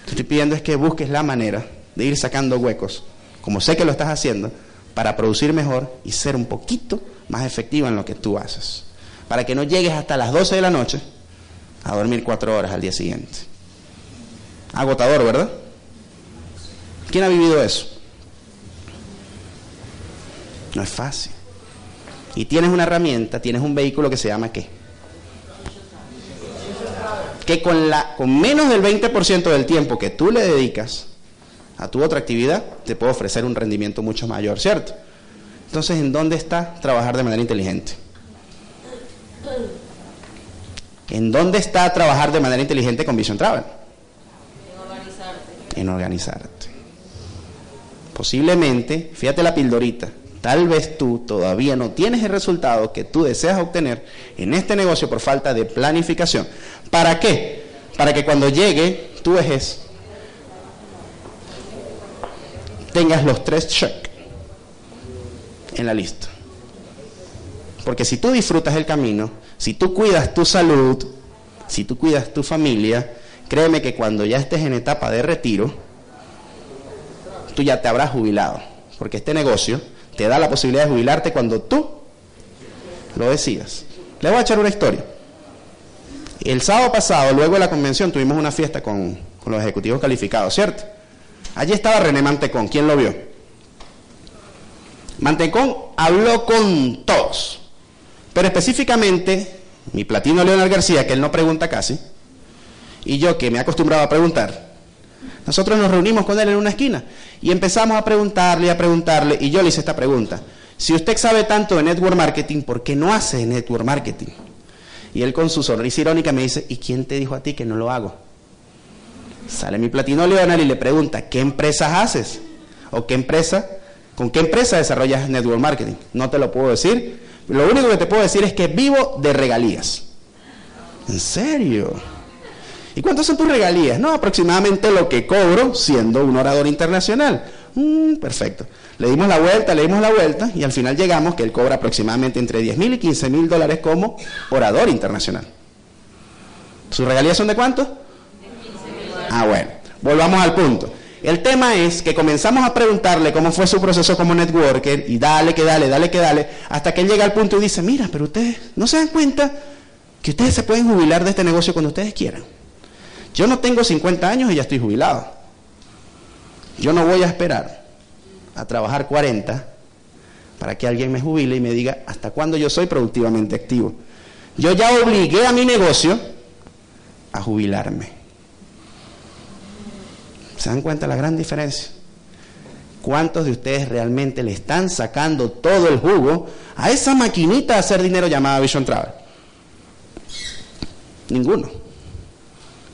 Te estoy pidiendo es que busques la manera de ir sacando huecos, como sé que lo estás haciendo, para producir mejor y ser un poquito más efectivo en lo que tú haces. Para que no llegues hasta las 12 de la noche a dormir cuatro horas al día siguiente. Agotador, ¿verdad? ¿Quién ha vivido eso? No es fácil. Y tienes una herramienta, tienes un vehículo que se llama qué? Que con, la, con menos del 20% del tiempo que tú le dedicas a tu otra actividad, te puede ofrecer un rendimiento mucho mayor, ¿cierto? Entonces, ¿en dónde está trabajar de manera inteligente? ¿En dónde está trabajar de manera inteligente con Vision Travel? En organizarte. En organizarte. Posiblemente, fíjate la pildorita, Tal vez tú todavía no tienes el resultado que tú deseas obtener en este negocio por falta de planificación. ¿Para qué? Para que cuando llegue tu vejez tengas los tres check en la lista. Porque si tú disfrutas el camino, si tú cuidas tu salud, si tú cuidas tu familia, créeme que cuando ya estés en etapa de retiro, tú ya te habrás jubilado. Porque este negocio te da la posibilidad de jubilarte cuando tú lo decidas. Le voy a echar una historia. El sábado pasado, luego de la convención, tuvimos una fiesta con, con los ejecutivos calificados, ¿cierto? Allí estaba René Mantecón. ¿Quién lo vio? Mantecón habló con todos. Pero específicamente, mi platino Leonel García, que él no pregunta casi, y yo que me he acostumbrado a preguntar, nosotros nos reunimos con él en una esquina y empezamos a preguntarle y a preguntarle, y yo le hice esta pregunta. Si usted sabe tanto de network marketing, ¿por qué no hace network marketing? Y él con su sonrisa irónica me dice, ¿y quién te dijo a ti que no lo hago? Sale mi platino Leonel y le pregunta, ¿qué empresas haces? ¿O qué empresa? ¿Con qué empresa desarrollas network marketing? No te lo puedo decir. Lo único que te puedo decir es que vivo de regalías. ¿En serio? ¿Y cuántos son tus regalías? No, aproximadamente lo que cobro siendo un orador internacional. Mm, perfecto. Le dimos la vuelta, le dimos la vuelta y al final llegamos que él cobra aproximadamente entre 10 mil y 15 mil dólares como orador internacional. ¿Sus regalías son de cuánto? Ah, bueno. Volvamos al punto. El tema es que comenzamos a preguntarle cómo fue su proceso como networker y dale que dale, dale que dale, hasta que él llega al punto y dice, mira, pero ustedes no se dan cuenta que ustedes se pueden jubilar de este negocio cuando ustedes quieran. Yo no tengo 50 años y ya estoy jubilado. Yo no voy a esperar a trabajar 40 para que alguien me jubile y me diga hasta cuándo yo soy productivamente activo. Yo ya obligué a mi negocio a jubilarme. ¿Se dan cuenta la gran diferencia? ¿Cuántos de ustedes realmente le están sacando todo el jugo a esa maquinita de hacer dinero llamada Vision Travel? Ninguno.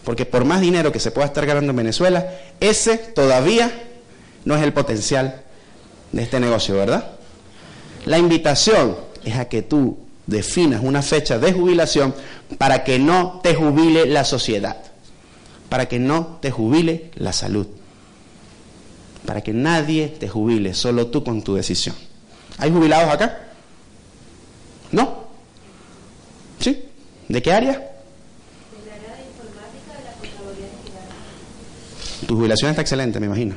Porque por más dinero que se pueda estar ganando en Venezuela, ese todavía no es el potencial de este negocio, ¿verdad? La invitación es a que tú definas una fecha de jubilación para que no te jubile la sociedad para que no te jubile la salud. Para que nadie te jubile, solo tú con tu decisión. ¿Hay jubilados acá? ¿No? ¿Sí? ¿De qué área? Del área de informática de la Contraloría General. Tu jubilación está excelente, me imagino.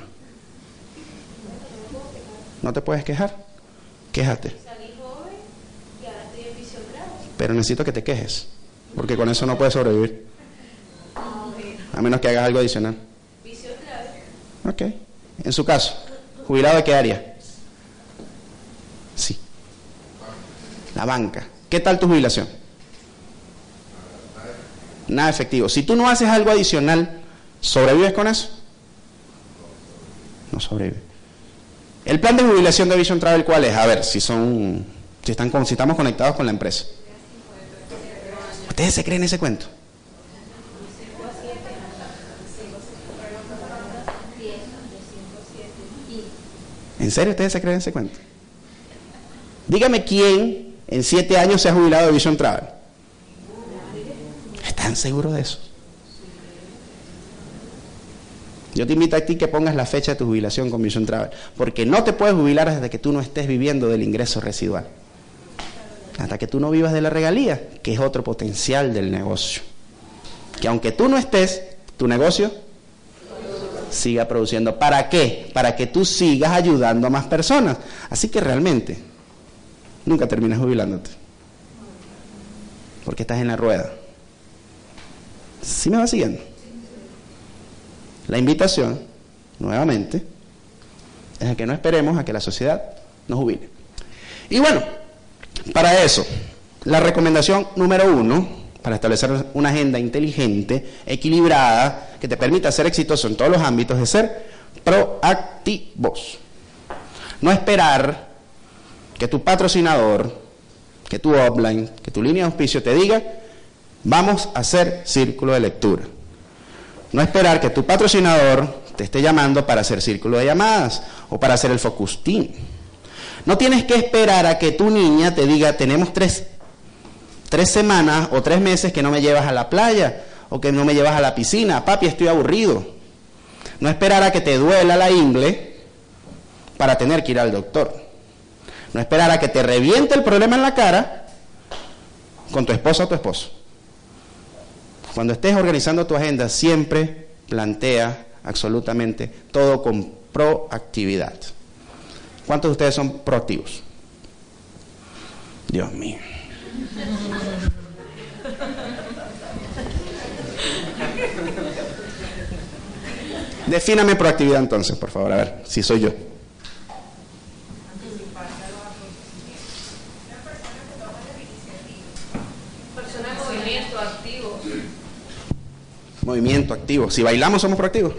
¿No te puedes quejar? Quéjate. Pero necesito que te quejes, porque con eso no puedes sobrevivir. A menos que hagas algo adicional. Ok. En su caso, ¿jubilado de qué área? Sí. La banca. ¿Qué tal tu jubilación? Nada efectivo. Si tú no haces algo adicional, ¿sobrevives con eso? No sobrevive. El plan de jubilación de Vision Travel, ¿cuál es? A ver, si son, si están, si estamos conectados con la empresa. ¿Ustedes se creen ese cuento? ¿En serio ustedes se creen ese cuento? Dígame quién en siete años se ha jubilado de Vision Travel. ¿Están seguros de eso? Yo te invito a ti que pongas la fecha de tu jubilación con Vision Travel, porque no te puedes jubilar hasta que tú no estés viviendo del ingreso residual. Hasta que tú no vivas de la regalía, que es otro potencial del negocio. Que aunque tú no estés, tu negocio siga produciendo. ¿Para qué? Para que tú sigas ayudando a más personas. Así que realmente, nunca terminas jubilándote. Porque estás en la rueda. ¿Sí me va siguiendo? La invitación, nuevamente, es a que no esperemos a que la sociedad nos jubile. Y bueno, para eso, la recomendación número uno, para establecer una agenda inteligente, equilibrada, que te permita ser exitoso en todos los ámbitos, es ser proactivos. No esperar que tu patrocinador, que tu offline, que tu línea de auspicio te diga, vamos a hacer círculo de lectura. No esperar que tu patrocinador te esté llamando para hacer círculo de llamadas o para hacer el focus team. No tienes que esperar a que tu niña te diga, tenemos tres, tres semanas o tres meses que no me llevas a la playa o que no me llevas a la piscina. Papi, estoy aburrido. No esperar a que te duela la ingle para tener que ir al doctor. No esperar a que te reviente el problema en la cara con tu esposa o tu esposo. Cuando estés organizando tu agenda, siempre plantea absolutamente todo con proactividad. ¿Cuántos de ustedes son proactivos? Dios mío. Defíname proactividad entonces, por favor, a ver si soy yo. Persona en movimiento activo. Movimiento activo. Si bailamos, somos proactivos.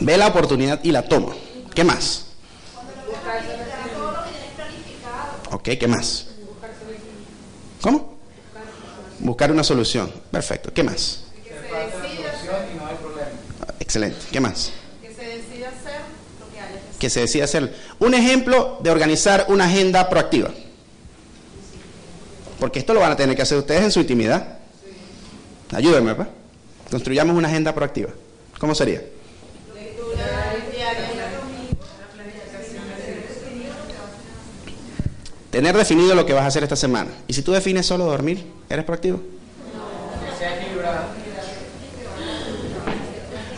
Ve la oportunidad y la toma. ¿Qué más? Ok, ¿qué más? ¿Cómo? Buscar una solución. Perfecto. ¿Qué más? Excelente. ¿Qué más? Que se decida hacer. Un ejemplo de organizar una agenda proactiva. Porque esto lo van a tener que hacer ustedes en su intimidad. Ayúdenme, pues. Construyamos una agenda proactiva. ¿Cómo sería? Tener definido lo que vas a hacer esta semana. Y si tú defines solo dormir, ¿eres proactivo?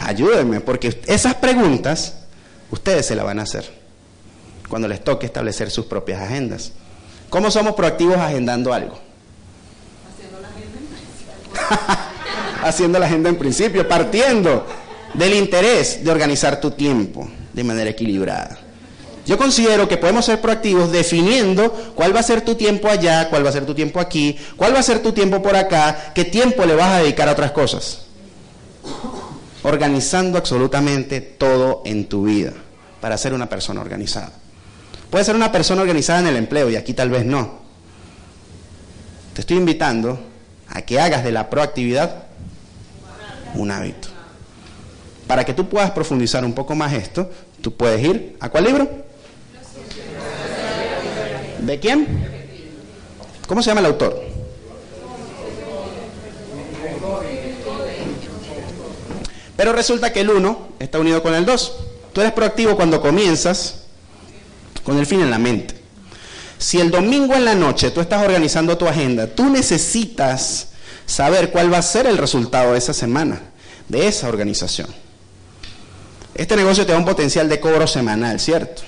Ayúdenme, porque esas preguntas ustedes se las van a hacer cuando les toque establecer sus propias agendas. ¿Cómo somos proactivos agendando algo? Haciendo la agenda en principio, partiendo del interés de organizar tu tiempo de manera equilibrada. Yo considero que podemos ser proactivos definiendo cuál va a ser tu tiempo allá, cuál va a ser tu tiempo aquí, cuál va a ser tu tiempo por acá, qué tiempo le vas a dedicar a otras cosas. Organizando absolutamente todo en tu vida para ser una persona organizada. Puedes ser una persona organizada en el empleo y aquí tal vez no. Te estoy invitando a que hagas de la proactividad un hábito. Para que tú puedas profundizar un poco más esto, tú puedes ir a cuál libro? ¿De quién? ¿Cómo se llama el autor? Pero resulta que el 1 está unido con el 2. Tú eres proactivo cuando comienzas con el fin en la mente. Si el domingo en la noche tú estás organizando tu agenda, tú necesitas saber cuál va a ser el resultado de esa semana, de esa organización. Este negocio te da un potencial de cobro semanal, ¿cierto?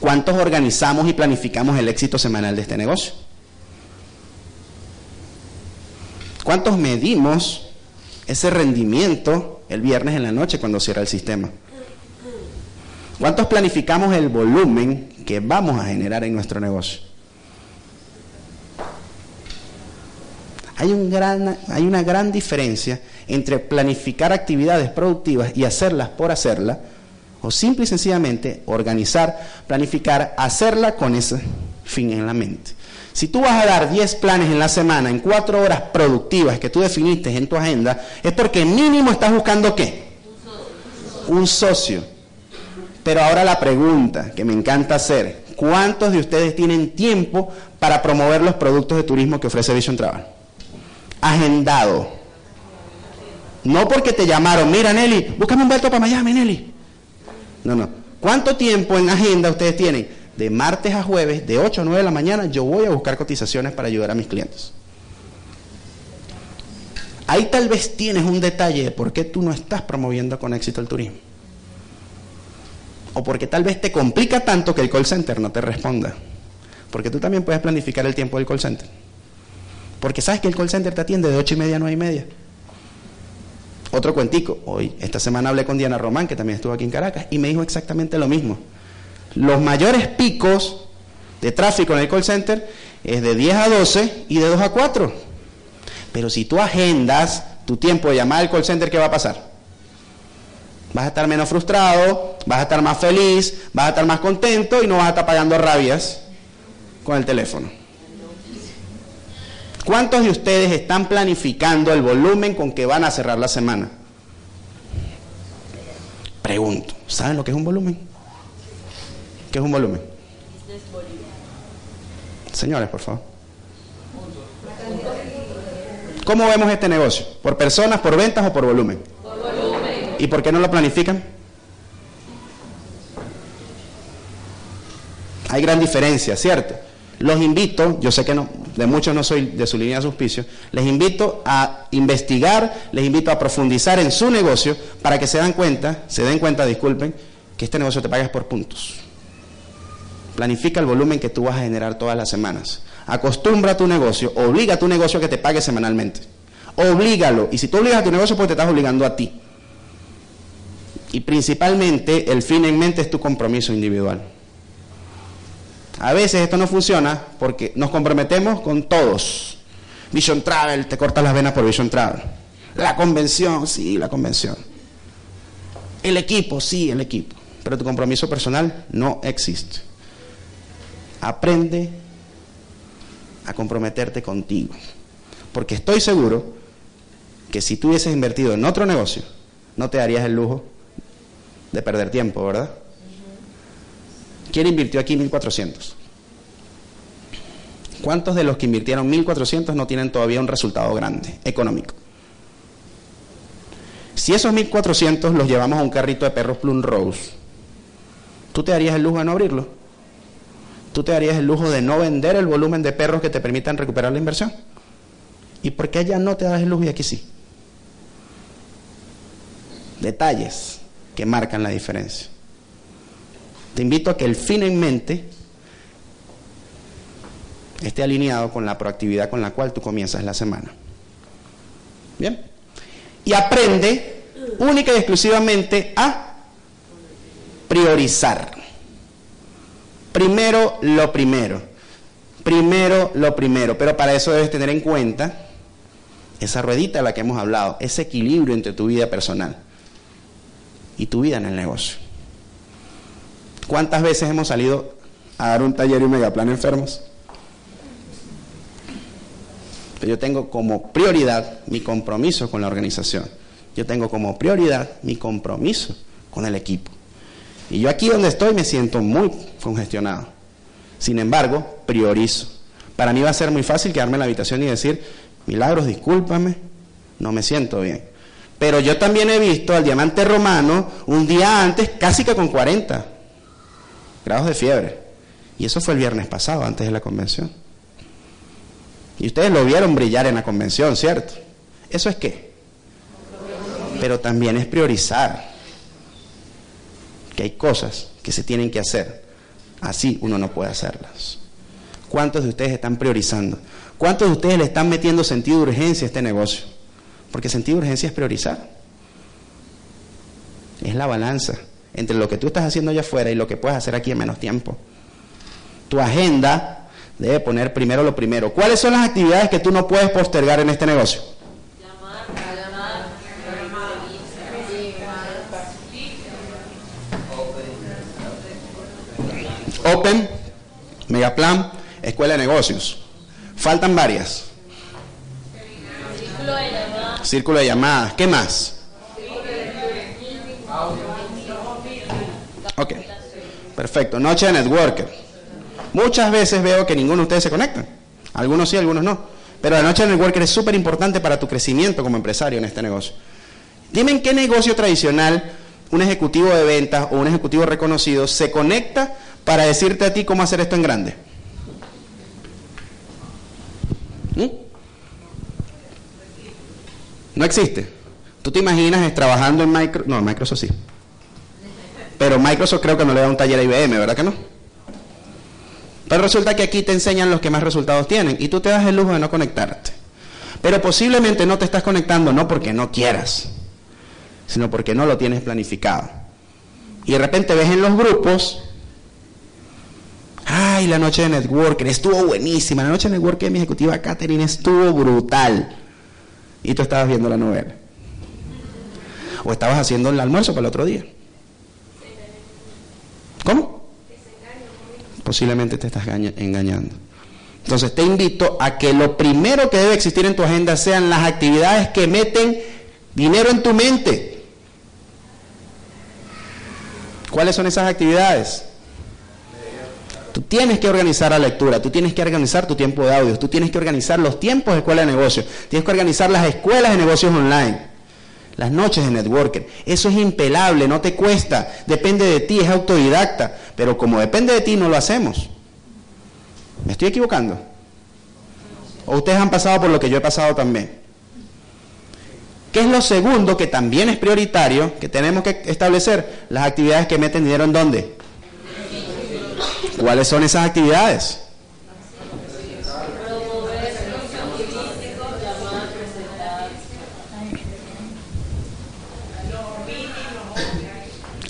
¿Cuántos organizamos y planificamos el éxito semanal de este negocio? ¿Cuántos medimos ese rendimiento el viernes en la noche cuando cierra el sistema? ¿Cuántos planificamos el volumen que vamos a generar en nuestro negocio? Hay, un gran, hay una gran diferencia entre planificar actividades productivas y hacerlas por hacerlas, o simple y sencillamente organizar, planificar, hacerla con ese fin en la mente. Si tú vas a dar 10 planes en la semana, en 4 horas productivas que tú definiste en tu agenda, es porque mínimo estás buscando qué? Un socio. Pero ahora la pregunta que me encanta hacer, ¿cuántos de ustedes tienen tiempo para promover los productos de turismo que ofrece Vision Travel? Agendado. No porque te llamaron, mira Nelly, búscame un vuelto para Miami, Nelly. No, no. ¿Cuánto tiempo en agenda ustedes tienen? De martes a jueves, de 8 a 9 de la mañana, yo voy a buscar cotizaciones para ayudar a mis clientes. Ahí tal vez tienes un detalle de por qué tú no estás promoviendo con éxito el turismo. O porque tal vez te complica tanto que el call center no te responda. Porque tú también puedes planificar el tiempo del call center. Porque sabes que el call center te atiende de 8 y media a 9 y media. Otro cuentico. Hoy, esta semana hablé con Diana Román, que también estuvo aquí en Caracas, y me dijo exactamente lo mismo. Los mayores picos de tráfico en el call center es de 10 a 12 y de 2 a 4. Pero si tú agendas tu tiempo de llamar al call center, ¿qué va a pasar? Vas a estar menos frustrado, vas a estar más feliz, vas a estar más contento y no vas a estar pagando rabias con el teléfono. ¿Cuántos de ustedes están planificando el volumen con que van a cerrar la semana? Pregunto, ¿saben lo que es un volumen? ¿Qué es un volumen? Señores, por favor. ¿Cómo vemos este negocio? ¿Por personas, por ventas o por volumen? ¿Y por qué no lo planifican? Hay gran diferencia, ¿cierto? Los invito, yo sé que no, de muchos no soy de su línea de auspicio, les invito a investigar, les invito a profundizar en su negocio para que se den cuenta, se den cuenta, disculpen, que este negocio te pagas por puntos. Planifica el volumen que tú vas a generar todas las semanas. Acostumbra a tu negocio, obliga a tu negocio a que te pague semanalmente. Oblígalo. Y si tú obligas a tu negocio, pues te estás obligando a ti. Y principalmente el fin en mente es tu compromiso individual. A veces esto no funciona porque nos comprometemos con todos. Vision Travel, te cortas las venas por Vision Travel. La convención, sí, la convención. El equipo, sí, el equipo. Pero tu compromiso personal no existe. Aprende a comprometerte contigo. Porque estoy seguro que si tú hubieses invertido en otro negocio, no te darías el lujo de perder tiempo, ¿verdad? ¿Quién invirtió aquí 1400? ¿Cuántos de los que invirtieron 1400 no tienen todavía un resultado grande, económico? Si esos 1400 los llevamos a un carrito de perros Plum Rose, ¿tú te darías el lujo de no abrirlo? ¿Tú te darías el lujo de no vender el volumen de perros que te permitan recuperar la inversión? ¿Y por qué allá no te das el lujo y aquí sí? Detalles que marcan la diferencia. Te invito a que el fin en mente esté alineado con la proactividad con la cual tú comienzas la semana. Bien. Y aprende única y exclusivamente a priorizar. Primero lo primero. Primero lo primero. Pero para eso debes tener en cuenta esa ruedita de la que hemos hablado, ese equilibrio entre tu vida personal y tu vida en el negocio. ¿Cuántas veces hemos salido a dar un taller y un megaplan enfermos? Yo tengo como prioridad mi compromiso con la organización. Yo tengo como prioridad mi compromiso con el equipo. Y yo aquí donde estoy me siento muy congestionado. Sin embargo, priorizo. Para mí va a ser muy fácil quedarme en la habitación y decir, milagros, discúlpame, no me siento bien. Pero yo también he visto al diamante romano un día antes casi que con 40 grados de fiebre. Y eso fue el viernes pasado, antes de la convención. Y ustedes lo vieron brillar en la convención, ¿cierto? ¿Eso es qué? Pero también es priorizar. Que hay cosas que se tienen que hacer. Así uno no puede hacerlas. ¿Cuántos de ustedes están priorizando? ¿Cuántos de ustedes le están metiendo sentido de urgencia a este negocio? Porque sentido de urgencia es priorizar. Es la balanza entre lo que tú estás haciendo allá afuera y lo que puedes hacer aquí en menos tiempo. Tu agenda debe poner primero lo primero. ¿Cuáles son las actividades que tú no puedes postergar en este negocio? Open, Megaplan, Escuela de Negocios. Faltan varias. Círculo de llamadas. ¿Qué más? Ok. Perfecto. Noche de networker. Muchas veces veo que ninguno de ustedes se conecta. Algunos sí, algunos no. Pero la noche de networker es súper importante para tu crecimiento como empresario en este negocio. Dime en qué negocio tradicional un ejecutivo de ventas o un ejecutivo reconocido se conecta para decirte a ti cómo hacer esto en grande. ¿Mm? No existe. Tú te imaginas trabajando en Microsoft. No, Microsoft sí. Pero Microsoft creo que no le da un taller a IBM, ¿verdad que no? Pero resulta que aquí te enseñan los que más resultados tienen y tú te das el lujo de no conectarte. Pero posiblemente no te estás conectando no porque no quieras, sino porque no lo tienes planificado. Y de repente ves en los grupos, ay, la noche de networking estuvo buenísima, la noche de networking de mi ejecutiva Catherine estuvo brutal. Y tú estabas viendo la novela. O estabas haciendo el almuerzo para el otro día. ¿Cómo? Posiblemente te estás engañando. Entonces te invito a que lo primero que debe existir en tu agenda sean las actividades que meten dinero en tu mente. ¿Cuáles son esas actividades? Tú tienes que organizar la lectura, tú tienes que organizar tu tiempo de audios, tú tienes que organizar los tiempos de escuela de negocios, tienes que organizar las escuelas de negocios online, las noches de networker. Eso es impelable, no te cuesta, depende de ti, es autodidacta, pero como depende de ti no lo hacemos. ¿Me estoy equivocando? ¿O ustedes han pasado por lo que yo he pasado también? ¿Qué es lo segundo que también es prioritario que tenemos que establecer? Las actividades que meten dinero en dónde? ¿Cuáles son esas actividades?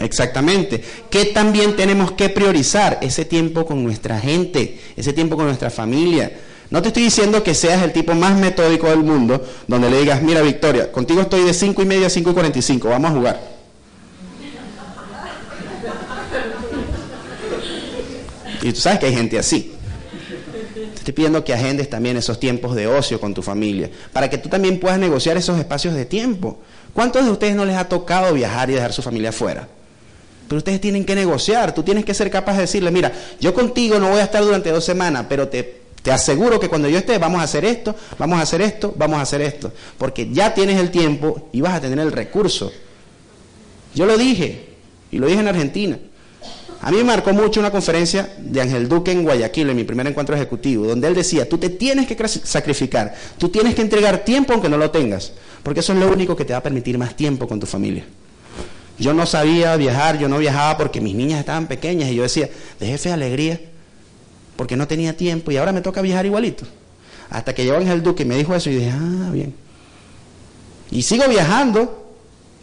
Exactamente. ¿Qué también tenemos que priorizar? Ese tiempo con nuestra gente, ese tiempo con nuestra familia. No te estoy diciendo que seas el tipo más metódico del mundo, donde le digas, mira Victoria, contigo estoy de 5 y media a 5 y 45, vamos a jugar. Y tú sabes que hay gente así. Te estoy pidiendo que agendes también esos tiempos de ocio con tu familia, para que tú también puedas negociar esos espacios de tiempo. ¿Cuántos de ustedes no les ha tocado viajar y dejar su familia afuera? Pero ustedes tienen que negociar, tú tienes que ser capaz de decirle, mira, yo contigo no voy a estar durante dos semanas, pero te, te aseguro que cuando yo esté vamos a hacer esto, vamos a hacer esto, vamos a hacer esto, porque ya tienes el tiempo y vas a tener el recurso. Yo lo dije, y lo dije en Argentina. A mí me marcó mucho una conferencia de Ángel Duque en Guayaquil, en mi primer encuentro ejecutivo, donde él decía, tú te tienes que sacrificar, tú tienes que entregar tiempo aunque no lo tengas, porque eso es lo único que te va a permitir más tiempo con tu familia. Yo no sabía viajar, yo no viajaba porque mis niñas estaban pequeñas y yo decía, de jefe de alegría, porque no tenía tiempo y ahora me toca viajar igualito. Hasta que llegó Ángel Duque y me dijo eso y dije, ah, bien. Y sigo viajando,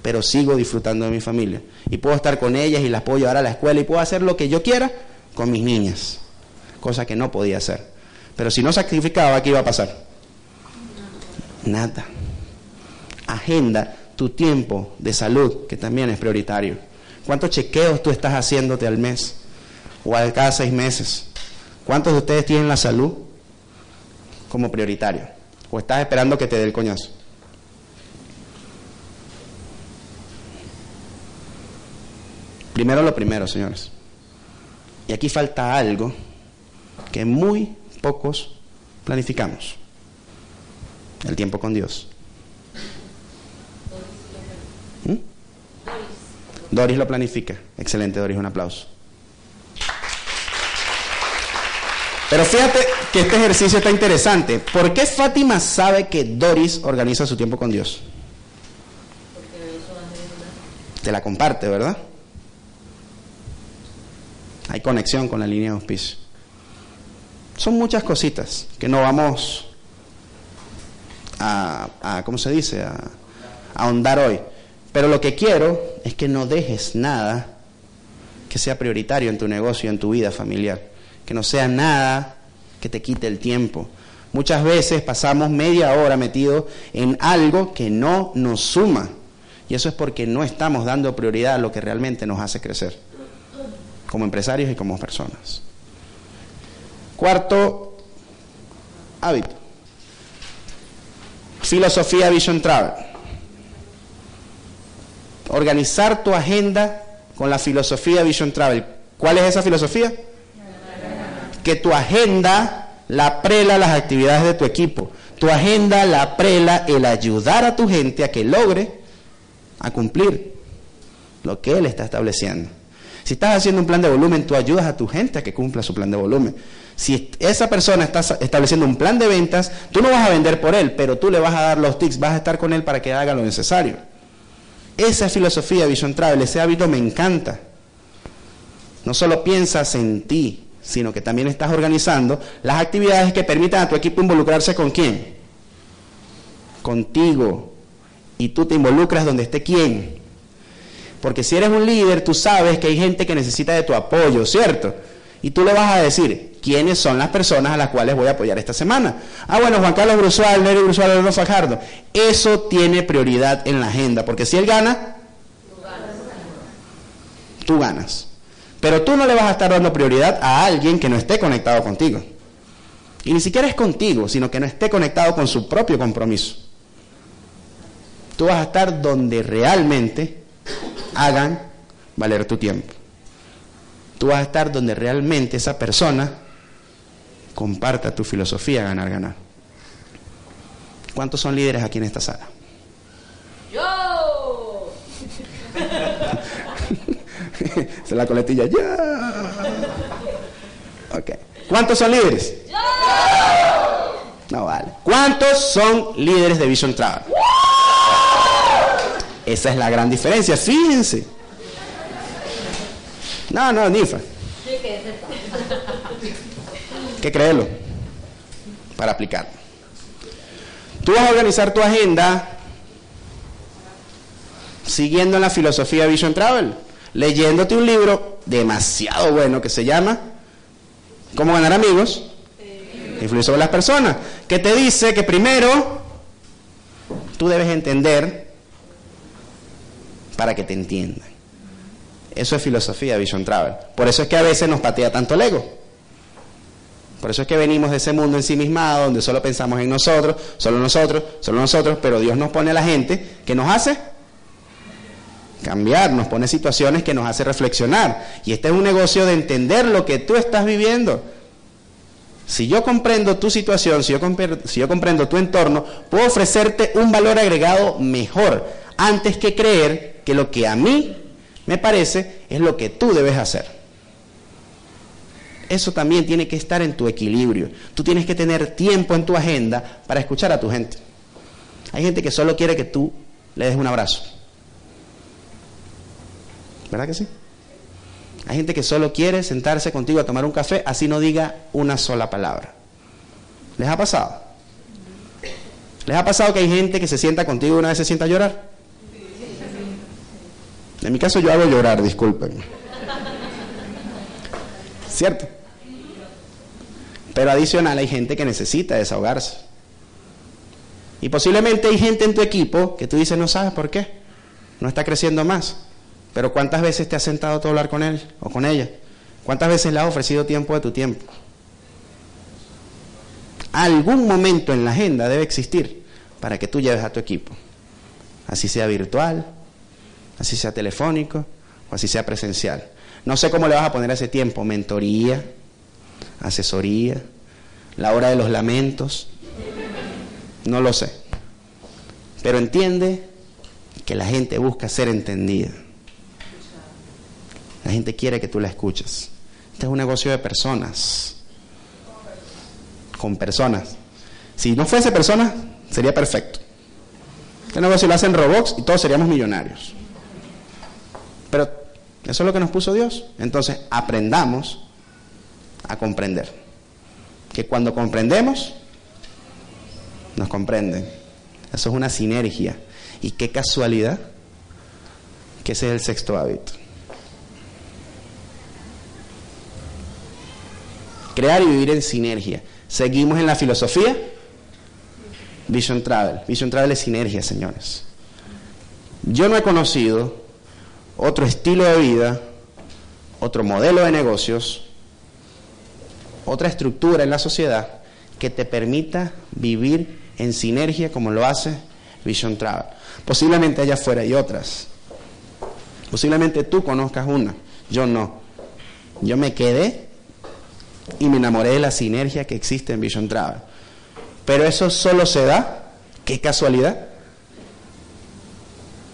pero sigo disfrutando de mi familia. Y puedo estar con ellas y las puedo llevar a la escuela y puedo hacer lo que yo quiera con mis niñas. Cosa que no podía hacer. Pero si no sacrificaba, ¿qué iba a pasar? Nada. Agenda tu tiempo de salud, que también es prioritario. ¿Cuántos chequeos tú estás haciéndote al mes o a cada seis meses? ¿Cuántos de ustedes tienen la salud como prioritario? ¿O estás esperando que te dé el coñazo? Primero lo primero, señores. Y aquí falta algo que muy pocos planificamos. El tiempo con Dios. Doris lo planifica. Excelente, Doris, un aplauso. Pero fíjate que este ejercicio está interesante. ¿Por qué Fátima sabe que Doris organiza su tiempo con Dios? Te la comparte, ¿verdad? Hay conexión con la línea de auspicio. Son muchas cositas que no vamos a, ¿cómo se dice? A, a ahondar hoy. Pero lo que quiero es que no dejes nada que sea prioritario en tu negocio, en tu vida familiar. Que no sea nada que te quite el tiempo. Muchas veces pasamos media hora metidos en algo que no nos suma. Y eso es porque no estamos dando prioridad a lo que realmente nos hace crecer, como empresarios y como personas. Cuarto hábito. Filosofía Vision Travel organizar tu agenda con la filosofía Vision Travel. ¿Cuál es esa filosofía? Que tu agenda la prela las actividades de tu equipo. Tu agenda la prela el ayudar a tu gente a que logre a cumplir lo que él está estableciendo. Si estás haciendo un plan de volumen, tú ayudas a tu gente a que cumpla su plan de volumen. Si esa persona está estableciendo un plan de ventas, tú no vas a vender por él, pero tú le vas a dar los tics, vas a estar con él para que haga lo necesario. Esa filosofía Vision Travel, ese hábito me encanta. No solo piensas en ti, sino que también estás organizando las actividades que permitan a tu equipo involucrarse con quién. Contigo. Y tú te involucras donde esté quién. Porque si eres un líder, tú sabes que hay gente que necesita de tu apoyo, ¿cierto? Y tú le vas a decir, ¿quiénes son las personas a las cuales voy a apoyar esta semana? Ah, bueno, Juan Carlos Brusual, Nery Brusual, Leonardo Fajardo. Eso tiene prioridad en la agenda, porque si él gana, tú ganas. Pero tú no le vas a estar dando prioridad a alguien que no esté conectado contigo. Y ni siquiera es contigo, sino que no esté conectado con su propio compromiso. Tú vas a estar donde realmente hagan valer tu tiempo. tú vas a estar donde realmente esa persona comparta tu filosofía ganar, ganar. ¿Cuántos son líderes aquí en esta sala? ¡Yo! Es la coletilla. ¡Ya! Ok. ¿Cuántos son líderes? No vale. ¿Cuántos son líderes de Vision Travel? Esa es la gran diferencia, fíjense. No, no, Nifa. que creerlo para aplicarlo. Tú vas a organizar tu agenda siguiendo la filosofía Vision Travel, leyéndote un libro demasiado bueno que se llama ¿Cómo ganar amigos? Influir sobre las personas, que te dice que primero tú debes entender para que te entiendan. Eso es filosofía Vision Travel. Por eso es que a veces nos patea tanto el ego. Por eso es que venimos de ese mundo ensimismado, donde solo pensamos en nosotros, solo nosotros, solo nosotros, pero Dios nos pone a la gente que nos hace cambiar, nos pone situaciones que nos hace reflexionar. Y este es un negocio de entender lo que tú estás viviendo. Si yo comprendo tu situación, si yo, si yo comprendo tu entorno, puedo ofrecerte un valor agregado mejor, antes que creer que lo que a mí me parece es lo que tú debes hacer. Eso también tiene que estar en tu equilibrio. Tú tienes que tener tiempo en tu agenda para escuchar a tu gente. Hay gente que solo quiere que tú le des un abrazo. ¿Verdad que sí? Hay gente que solo quiere sentarse contigo a tomar un café, así no diga una sola palabra. ¿Les ha pasado? ¿Les ha pasado que hay gente que se sienta contigo y una vez se sienta a llorar? En mi caso yo hago llorar, disculpen. ¿Cierto? Pero adicional hay gente que necesita desahogarse. Y posiblemente hay gente en tu equipo que tú dices, no sabes por qué. No está creciendo más. Pero ¿cuántas veces te has sentado a hablar con él o con ella? ¿Cuántas veces le has ofrecido tiempo de tu tiempo? Algún momento en la agenda debe existir para que tú lleves a tu equipo. Así sea virtual, así sea telefónico o así sea presencial. No sé cómo le vas a poner ese tiempo, mentoría, asesoría, la hora de los lamentos, no lo sé. Pero entiende que la gente busca ser entendida. La gente quiere que tú la escuches. Este es un negocio de personas. Con personas. Si no fuese personas, sería perfecto. Este negocio lo hacen robots y todos seríamos millonarios. Pero eso es lo que nos puso Dios. Entonces, aprendamos a comprender. Que cuando comprendemos, nos comprenden. Eso es una sinergia. Y qué casualidad que ese es el sexto hábito. Crear y vivir en sinergia. Seguimos en la filosofía. Vision Travel. Vision Travel es sinergia, señores. Yo no he conocido otro estilo de vida, otro modelo de negocios, otra estructura en la sociedad que te permita vivir en sinergia como lo hace Vision Travel. Posiblemente allá afuera hay otras. Posiblemente tú conozcas una, yo no. Yo me quedé y me enamoré de la sinergia que existe en Vision Travel. Pero eso solo se da, qué casualidad.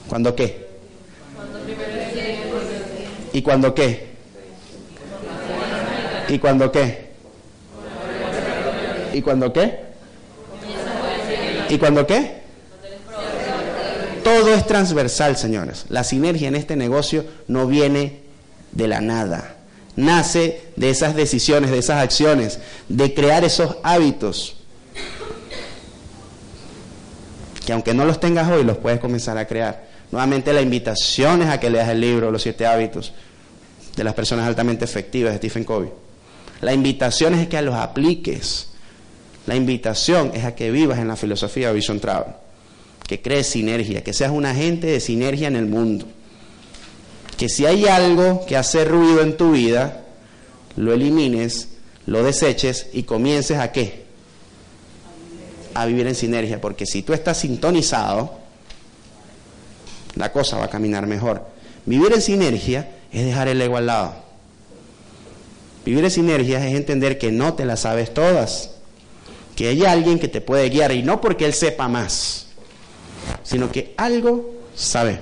¿Cuándo qué? ¿Y cuándo qué? ¿Y cuándo qué? ¿Y cuándo qué? ¿Y cuándo qué? Todo es transversal, señores. La sinergia en este negocio no viene de la nada. Nace de esas decisiones, de esas acciones, de crear esos hábitos. Que aunque no los tengas hoy, los puedes comenzar a crear. Nuevamente la invitación es a que leas el libro Los siete hábitos de las personas altamente efectivas de Stephen Covey. La invitación es que los apliques. La invitación es a que vivas en la filosofía Vision Travel, que crees sinergia, que seas un agente de sinergia en el mundo. Que si hay algo que hace ruido en tu vida, lo elimines, lo deseches y comiences a qué? A vivir en sinergia, porque si tú estás sintonizado, la cosa va a caminar mejor. Vivir en sinergia es dejar el ego al lado. Vivir en sinergias es entender que no te las sabes todas, que hay alguien que te puede guiar y no porque él sepa más, sino que algo sabe,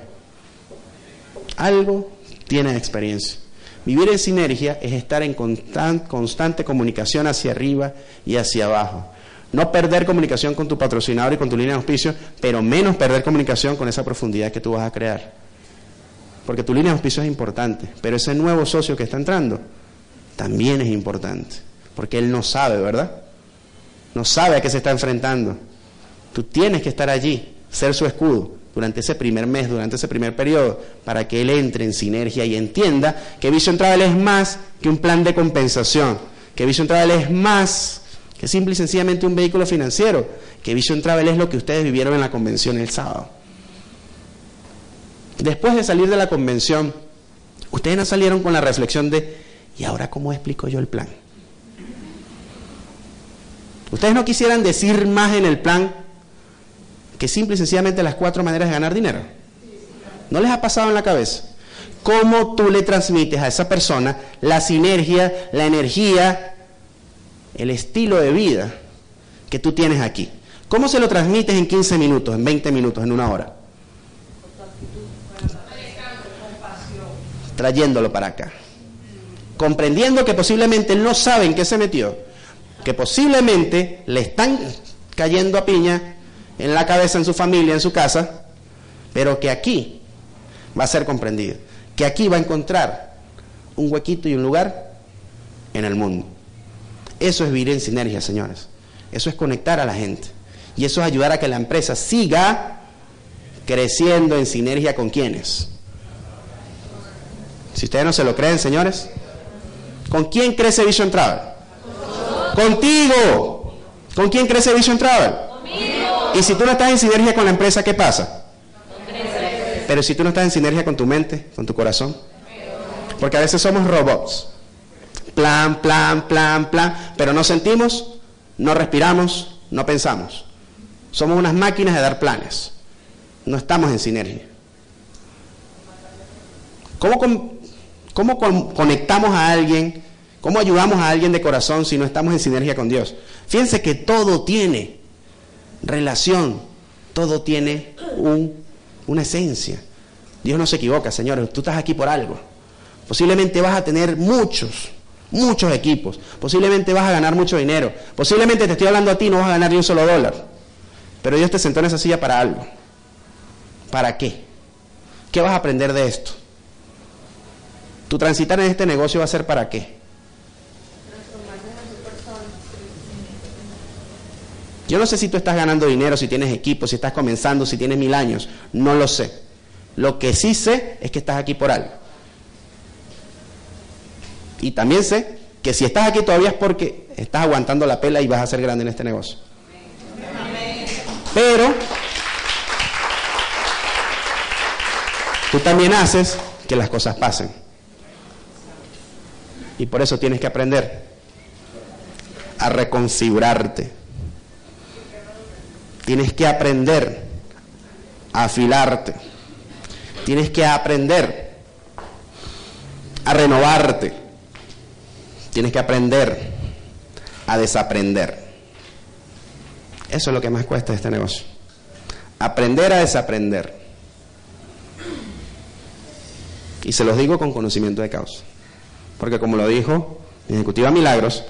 algo tiene experiencia. Vivir en sinergia es estar en constante comunicación hacia arriba y hacia abajo. No perder comunicación con tu patrocinador y con tu línea de auspicio, pero menos perder comunicación con esa profundidad que tú vas a crear. Porque tu línea de auspicio es importante, pero ese nuevo socio que está entrando también es importante. Porque él no sabe, ¿verdad? No sabe a qué se está enfrentando. Tú tienes que estar allí, ser su escudo durante ese primer mes, durante ese primer periodo, para que él entre en sinergia y entienda que Vision Travel es más que un plan de compensación, que Vision Travel es más que simple y sencillamente un vehículo financiero, que Vision Travel es lo que ustedes vivieron en la convención el sábado. Después de salir de la convención, ustedes no salieron con la reflexión de, ¿y ahora cómo explico yo el plan? Ustedes no quisieran decir más en el plan que simple y sencillamente las cuatro maneras de ganar dinero. ¿No les ha pasado en la cabeza? ¿Cómo tú le transmites a esa persona la sinergia, la energía, el estilo de vida que tú tienes aquí. ¿Cómo se lo transmites en 15 minutos, en 20 minutos, en una hora? Trayéndolo para acá. Comprendiendo que posiblemente él no sabe en qué se metió, que posiblemente le están cayendo a piña en la cabeza, en su familia, en su casa, pero que aquí va a ser comprendido, que aquí va a encontrar un huequito y un lugar en el mundo. Eso es vivir en sinergia, señores. Eso es conectar a la gente. Y eso es ayudar a que la empresa siga creciendo en sinergia con quienes. Si ustedes no se lo creen, señores, ¿con quién crece Vision Travel? Contigo. ¿Con quién crece Vision Travel? Conmigo. Y si tú no estás en sinergia con la empresa, ¿qué pasa? Pero si tú no estás en sinergia con tu mente, con tu corazón. Porque a veces somos robots plan, plan, plan, plan, pero no sentimos, no respiramos, no pensamos. Somos unas máquinas de dar planes. No estamos en sinergia. ¿Cómo, cómo conectamos a alguien? ¿Cómo ayudamos a alguien de corazón si no estamos en sinergia con Dios? Fíjense que todo tiene relación, todo tiene una esencia. Dios no se equivoca, señores, tú estás aquí por algo. Posiblemente vas a tener muchos, muchos equipos. Posiblemente vas a ganar mucho dinero. Posiblemente te estoy hablando a ti, no vas a ganar ni un solo dólar. Pero Dios te sentó en esa silla para algo. ¿Para qué? ¿Qué vas a aprender de esto? Tu transitar en este negocio va a ser para qué? Yo no sé si tú estás ganando dinero, si tienes equipo, si estás comenzando, si tienes mil años. No lo sé. Lo que sí sé es que estás aquí por algo. Y también sé que si estás aquí todavía es porque estás aguantando la pela y vas a ser grande en este negocio. Pero tú también haces que las cosas pasen. Y por eso tienes que aprender a reconfigurarte. Tienes que aprender a afilarte. Tienes que aprender a renovarte. Tienes que aprender a desaprender. Eso es lo que más cuesta este negocio. Aprender a desaprender. Y se los digo con conocimiento de causa. Porque como lo dijo mi ejecutiva Milagros,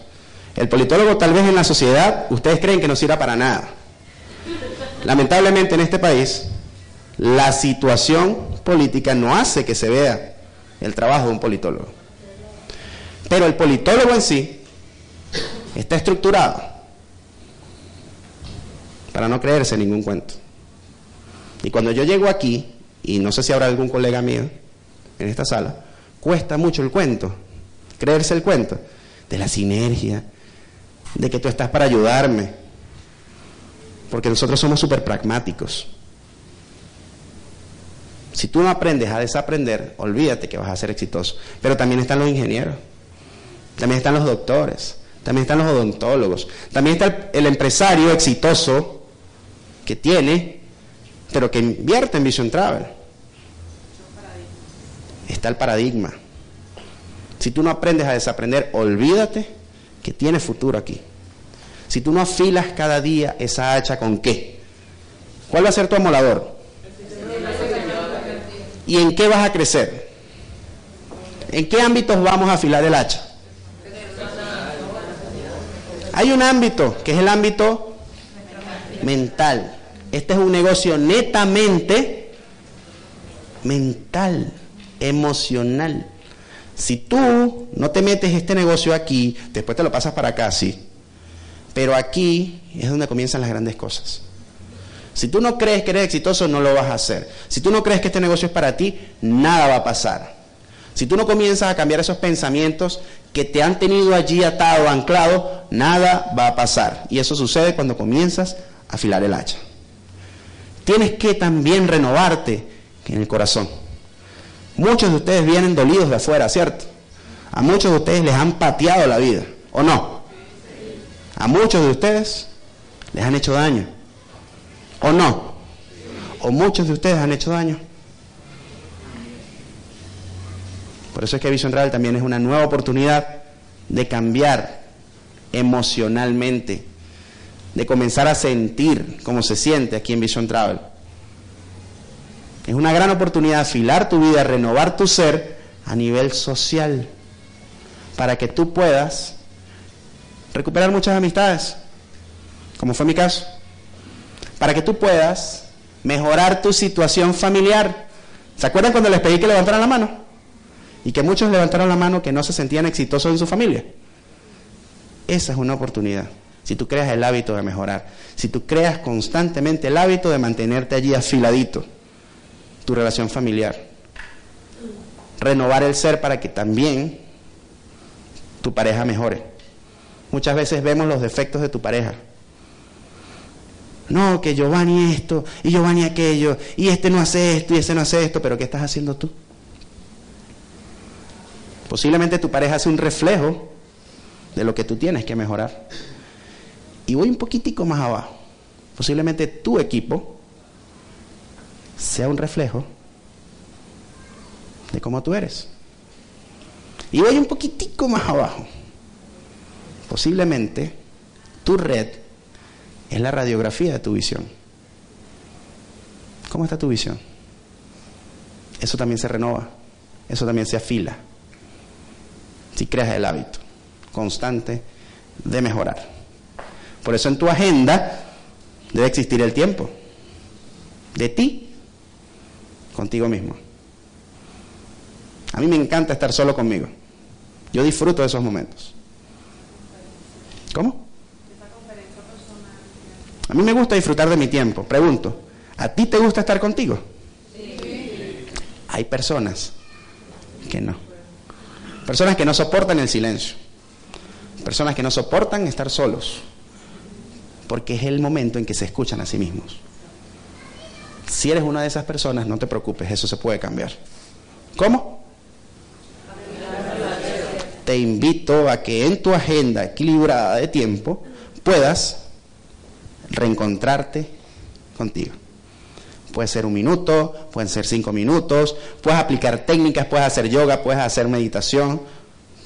el politólogo tal vez en la sociedad ustedes creen que no sirva para nada. Lamentablemente en este país la situación política no hace que se vea el trabajo de un politólogo. Pero el politólogo en sí está estructurado para no creerse ningún cuento. Y cuando yo llego aquí, y no sé si habrá algún colega mío en esta sala, cuesta mucho el cuento, creerse el cuento, de la sinergia, de que tú estás para ayudarme, porque nosotros somos súper pragmáticos. Si tú no aprendes a desaprender, olvídate que vas a ser exitoso. Pero también están los ingenieros. También están los doctores, también están los odontólogos, también está el, empresario exitoso que tiene, pero que invierte en Vision Travel. Está el paradigma. Si tú no aprendes a desaprender, olvídate que tienes futuro aquí. Si tú no afilas cada día esa hacha con qué? ¿Cuál va a ser tu amolador? ¿Y en qué vas a crecer? ¿En qué ámbitos vamos a afilar el hacha? Hay un ámbito que es el ámbito mental. Este es un negocio netamente mental, emocional. Si tú no te metes este negocio aquí, después te lo pasas para acá, sí. Pero aquí es donde comienzan las grandes cosas. Si tú no crees que eres exitoso, no lo vas a hacer. Si tú no crees que este negocio es para ti, nada va a pasar. Si tú no comienzas a cambiar esos pensamientos que te han tenido allí atado, anclado, nada va a pasar. Y eso sucede cuando comienzas a afilar el hacha. Tienes que también renovarte en el corazón. Muchos de ustedes vienen dolidos de afuera, ¿cierto? A muchos de ustedes les han pateado la vida, ¿o no? A muchos de ustedes les han hecho daño, ¿o no? ¿O muchos de ustedes han hecho daño? Por eso es que Vision Travel también es una nueva oportunidad de cambiar emocionalmente, de comenzar a sentir cómo se siente aquí en Vision Travel. Es una gran oportunidad de afilar tu vida, renovar tu ser a nivel social, para que tú puedas recuperar muchas amistades, como fue mi caso, para que tú puedas mejorar tu situación familiar. ¿Se acuerdan cuando les pedí que levantaran la mano? Y que muchos levantaron la mano que no se sentían exitosos en su familia. Esa es una oportunidad. Si tú creas el hábito de mejorar, si tú creas constantemente el hábito de mantenerte allí afiladito tu relación familiar. Renovar el ser para que también tu pareja mejore. Muchas veces vemos los defectos de tu pareja. No, que Giovanni esto y Giovanni aquello, y este no hace esto y ese no hace esto, pero ¿qué estás haciendo tú? Posiblemente tu pareja hace un reflejo de lo que tú tienes que mejorar. Y voy un poquitico más abajo. Posiblemente tu equipo sea un reflejo de cómo tú eres. Y voy un poquitico más abajo. Posiblemente tu red es la radiografía de tu visión. ¿Cómo está tu visión? Eso también se renova, eso también se afila. Si creas el hábito constante de mejorar. Por eso en tu agenda debe existir el tiempo de ti contigo mismo. A mí me encanta estar solo conmigo. Yo disfruto de esos momentos. ¿Cómo? A mí me gusta disfrutar de mi tiempo. Pregunto, ¿a ti te gusta estar contigo? Sí. Hay personas que no. Personas que no soportan el silencio. Personas que no soportan estar solos. Porque es el momento en que se escuchan a sí mismos. Si eres una de esas personas, no te preocupes, eso se puede cambiar. ¿Cómo? Te invito a que en tu agenda equilibrada de tiempo puedas reencontrarte contigo. Puede ser un minuto, pueden ser cinco minutos, puedes aplicar técnicas, puedes hacer yoga, puedes hacer meditación,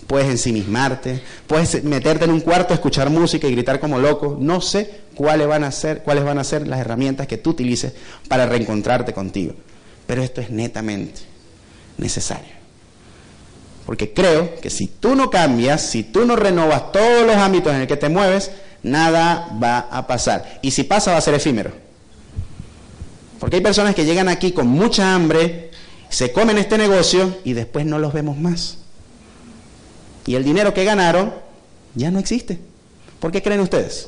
puedes ensimismarte, puedes meterte en un cuarto, escuchar música y gritar como loco. No sé cuáles van a ser, cuáles van a ser las herramientas que tú utilices para reencontrarte contigo. Pero esto es netamente necesario. Porque creo que si tú no cambias, si tú no renovas todos los ámbitos en el que te mueves, nada va a pasar. Y si pasa va a ser efímero. Porque hay personas que llegan aquí con mucha hambre, se comen este negocio y después no los vemos más. Y el dinero que ganaron ya no existe. ¿Por qué creen ustedes?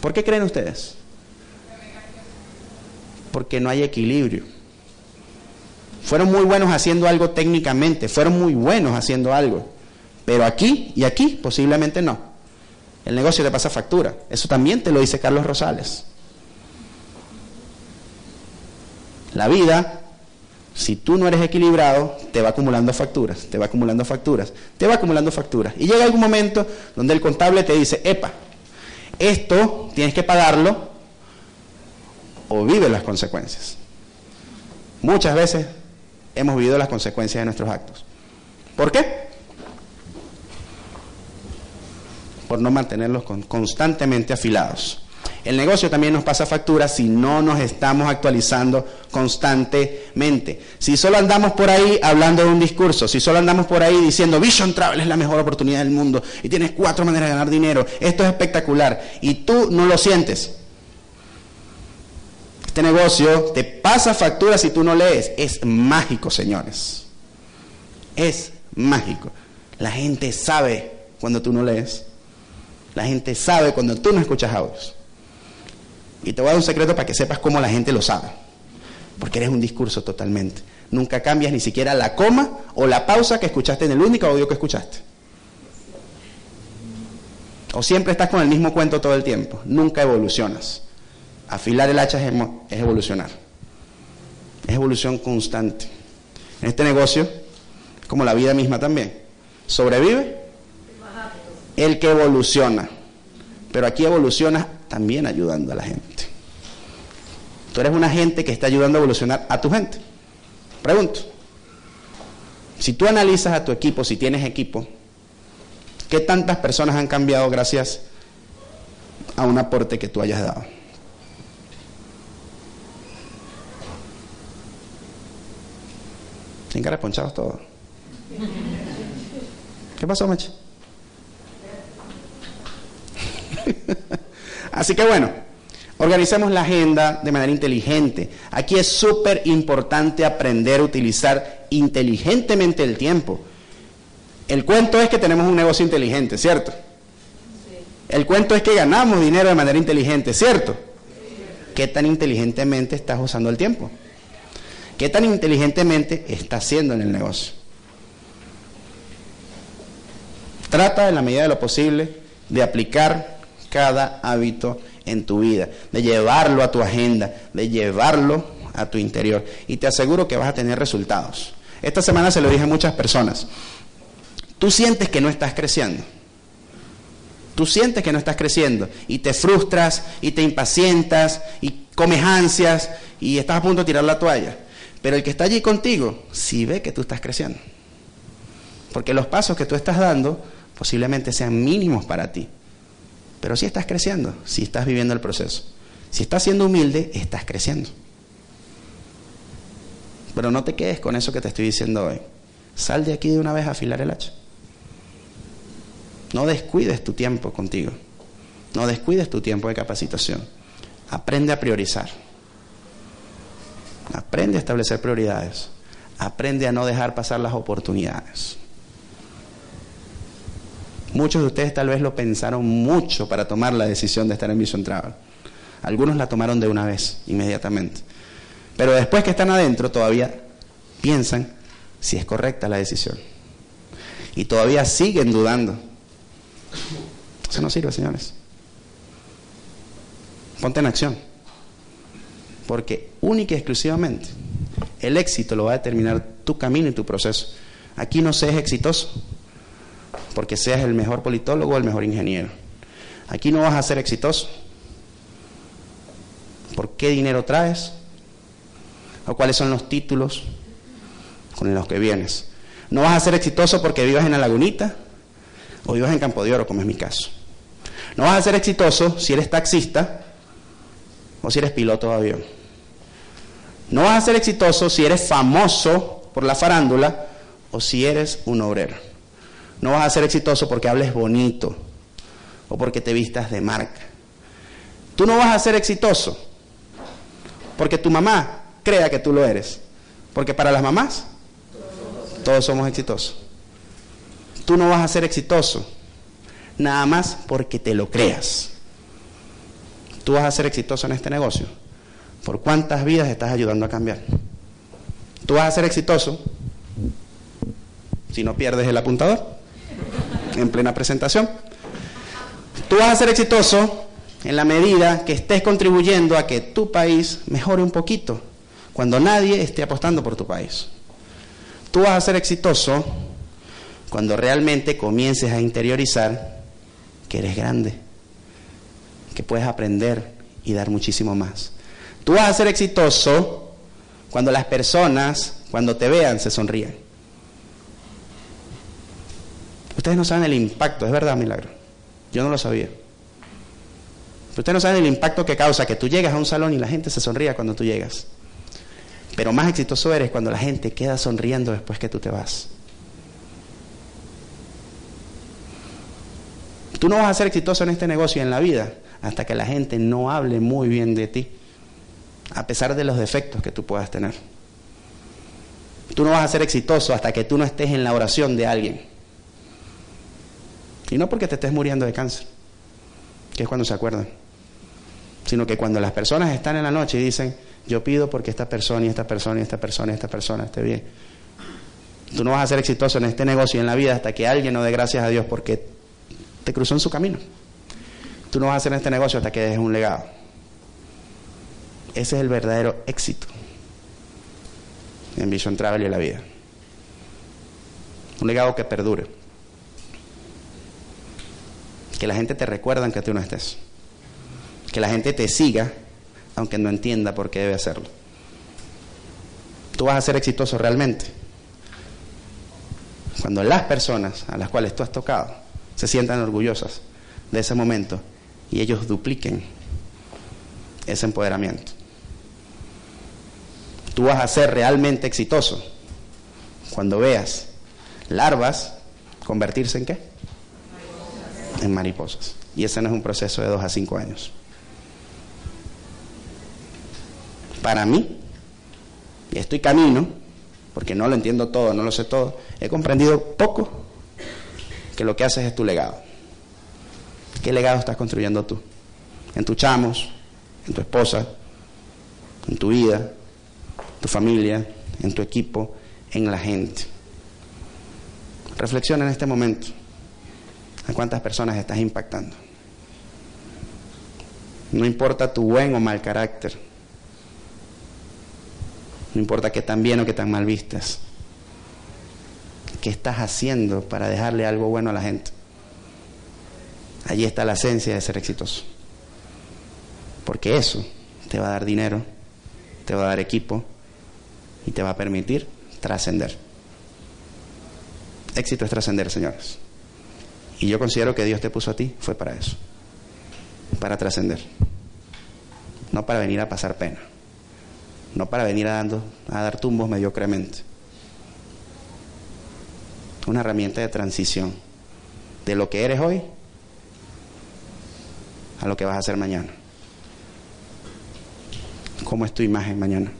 ¿Por qué creen ustedes? Porque no hay equilibrio. Fueron muy buenos haciendo algo técnicamente, fueron muy buenos haciendo algo, pero aquí y aquí posiblemente no. El negocio te pasa factura. Eso también te lo dice Carlos Rosales. La vida, si tú no eres equilibrado, te va acumulando facturas, te va acumulando facturas, te va acumulando facturas. Y llega algún momento donde el contable te dice, epa, esto tienes que pagarlo o vive las consecuencias. Muchas veces hemos vivido las consecuencias de nuestros actos. ¿Por qué? Por no mantenerlos constantemente afilados. El negocio también nos pasa factura si no nos estamos actualizando constantemente. Si solo andamos por ahí hablando de un discurso, si solo andamos por ahí diciendo Vision Travel es la mejor oportunidad del mundo y tienes cuatro maneras de ganar dinero, esto es espectacular y tú no lo sientes. Este negocio te pasa factura si tú no lees. Es mágico, señores. Es mágico. La gente sabe cuando tú no lees. La gente sabe cuando tú no escuchas audios. Y te voy a dar un secreto para que sepas cómo la gente lo sabe. Porque eres un discurso totalmente. Nunca cambias ni siquiera la coma o la pausa que escuchaste en el único audio que escuchaste. O siempre estás con el mismo cuento todo el tiempo. Nunca evolucionas. Afilar el hacha es, es evolucionar. Es evolución constante. En este negocio, como la vida misma también, sobrevive el que evoluciona. Pero aquí evoluciona también ayudando a la gente. Tú eres una gente que está ayudando a evolucionar a tu gente. Pregunto, si tú analizas a tu equipo, si tienes equipo, ¿qué tantas personas han cambiado gracias a un aporte que tú hayas dado? Sin cara ponchados todos. ¿Qué pasó, Meche? Así que bueno, organicemos la agenda de manera inteligente. Aquí es súper importante aprender a utilizar inteligentemente el tiempo. El cuento es que tenemos un negocio inteligente, ¿cierto? El cuento es que ganamos dinero de manera inteligente, ¿cierto? ¿Qué tan inteligentemente estás usando el tiempo? ¿Qué tan inteligentemente estás haciendo en el negocio? Trata en la medida de lo posible de aplicar cada hábito en tu vida, de llevarlo a tu agenda, de llevarlo a tu interior. Y te aseguro que vas a tener resultados. Esta semana se lo dije a muchas personas. Tú sientes que no estás creciendo. Tú sientes que no estás creciendo y te frustras y te impacientas y comes ansias y estás a punto de tirar la toalla. Pero el que está allí contigo sí ve que tú estás creciendo. Porque los pasos que tú estás dando posiblemente sean mínimos para ti. Pero si estás creciendo, si estás viviendo el proceso. Si estás siendo humilde, estás creciendo. Pero no te quedes con eso que te estoy diciendo hoy. Sal de aquí de una vez a afilar el hacha. No descuides tu tiempo contigo. No descuides tu tiempo de capacitación. Aprende a priorizar. Aprende a establecer prioridades. Aprende a no dejar pasar las oportunidades. Muchos de ustedes tal vez lo pensaron mucho para tomar la decisión de estar en Vision Travel. Algunos la tomaron de una vez, inmediatamente. Pero después que están adentro todavía piensan si es correcta la decisión. Y todavía siguen dudando. Eso no sirve, señores. Ponte en acción. Porque única y exclusivamente el éxito lo va a determinar tu camino y tu proceso. Aquí no se es exitoso porque seas el mejor politólogo o el mejor ingeniero. Aquí no vas a ser exitoso. ¿Por qué dinero traes? ¿O cuáles son los títulos con los que vienes? No vas a ser exitoso porque vivas en la lagunita o vivas en Campo de Oro, como es mi caso. No vas a ser exitoso si eres taxista o si eres piloto de avión. No vas a ser exitoso si eres famoso por la farándula o si eres un obrero. No vas a ser exitoso porque hables bonito o porque te vistas de marca. Tú no vas a ser exitoso porque tu mamá crea que tú lo eres. Porque para las mamás todos somos exitosos. Tú no vas a ser exitoso nada más porque te lo creas. Tú vas a ser exitoso en este negocio por cuántas vidas estás ayudando a cambiar. Tú vas a ser exitoso si no pierdes el apuntador en plena presentación. Tú vas a ser exitoso en la medida que estés contribuyendo a que tu país mejore un poquito, cuando nadie esté apostando por tu país. Tú vas a ser exitoso cuando realmente comiences a interiorizar que eres grande, que puedes aprender y dar muchísimo más. Tú vas a ser exitoso cuando las personas cuando te vean, se sonrían. Ustedes no saben el impacto, es verdad, milagro. Yo no lo sabía. Ustedes no saben el impacto que causa que tú llegas a un salón y la gente se sonría cuando tú llegas. Pero más exitoso eres cuando la gente queda sonriendo después que tú te vas. Tú no vas a ser exitoso en este negocio y en la vida hasta que la gente no hable muy bien de ti, a pesar de los defectos que tú puedas tener. Tú no vas a ser exitoso hasta que tú no estés en la oración de alguien. Y no porque te estés muriendo de cáncer, que es cuando se acuerdan, sino que cuando las personas están en la noche y dicen, yo pido porque esta persona y esta persona y esta persona y esta persona esté bien. Tú no vas a ser exitoso en este negocio y en la vida hasta que alguien no dé gracias a Dios porque te cruzó en su camino. Tú no vas a hacer este negocio hasta que dejes un legado. Ese es el verdadero éxito en Vision Travel y la vida. Un legado que perdure. Que la gente te recuerda aunque tú no estés. Que la gente te siga aunque no entienda por qué debe hacerlo. Tú vas a ser exitoso realmente cuando las personas a las cuales tú has tocado se sientan orgullosas de ese momento y ellos dupliquen ese empoderamiento. Tú vas a ser realmente exitoso cuando veas larvas convertirse en qué? En mariposas. Y ese no es un proceso de dos a cinco años. Para mí, y estoy camino, porque no lo entiendo todo, no lo sé todo, he comprendido poco que lo que haces es tu legado. ¿Qué legado estás construyendo tú? En tus chamos, en tu esposa, en tu vida, tu familia, en tu equipo, en la gente. Reflexiona en este momento. ¿A cuántas personas estás impactando? No importa tu buen o mal carácter. No importa qué tan bien o qué tan mal vistas. ¿Qué estás haciendo para dejarle algo bueno a la gente? Allí está la esencia de ser exitoso. Porque eso te va a dar dinero, te va a dar equipo y te va a permitir trascender. Éxito es trascender, señores. Y yo considero que Dios te puso a ti fue para eso. Para trascender. No para venir a pasar pena. No para venir a, dar tumbos mediocremente una herramienta de transición de lo que eres hoy a lo que vas a hacer mañana. ¿Cómo es tu imagen mañana?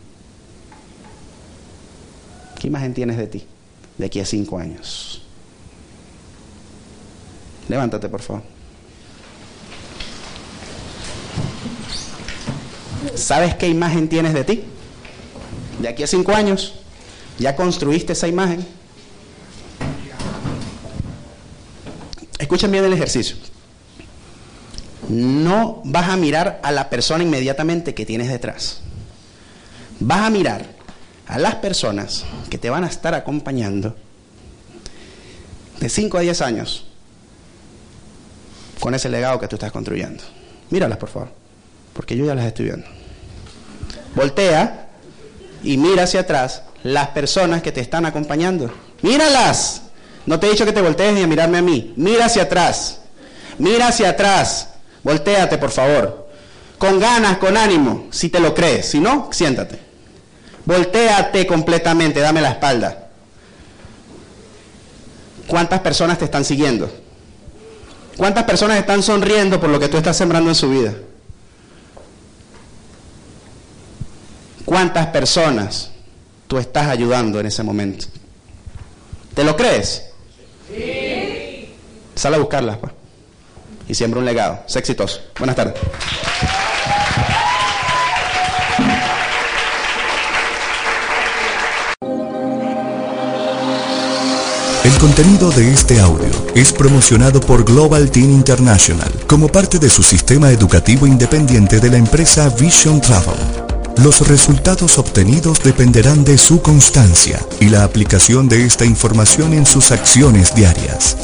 ¿Qué imagen tienes de ti de aquí a cinco años? Levántate, por favor. ¿Sabes qué imagen tienes de ti? De aquí a cinco años, ¿ya construiste esa imagen? Escuchen bien el ejercicio. No vas a mirar a la persona inmediatamente que tienes detrás. Vas a mirar a las personas que te van a estar acompañando de 5 a 10 años con ese legado que tú estás construyendo. Míralas, por favor, porque yo ya las estoy viendo. Voltea y mira hacia atrás las personas que te están acompañando. Míralas. No te he dicho que te voltees ni a mirarme a mí. Mira hacia atrás. Mira hacia atrás. Voltéate, por favor. Con ganas, con ánimo, si te lo crees. Si no, siéntate. Voltéate completamente, dame la espalda. ¿Cuántas personas te están siguiendo? ¿Cuántas personas están sonriendo por lo que tú estás sembrando en su vida? ¿Cuántas personas tú estás ayudando en ese momento? ¿Te lo crees? Sale a buscarlas, pues. Y siembra un legado. Sé exitoso. Buenas tardes. Contenido de este audio es promocionado por Global Team International como parte de su sistema educativo independiente de la empresa Vision Travel. Los resultados obtenidos dependerán de su constancia y la aplicación de esta información en sus acciones diarias.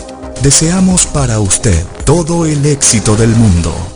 Deseamos para usted todo el éxito del mundo.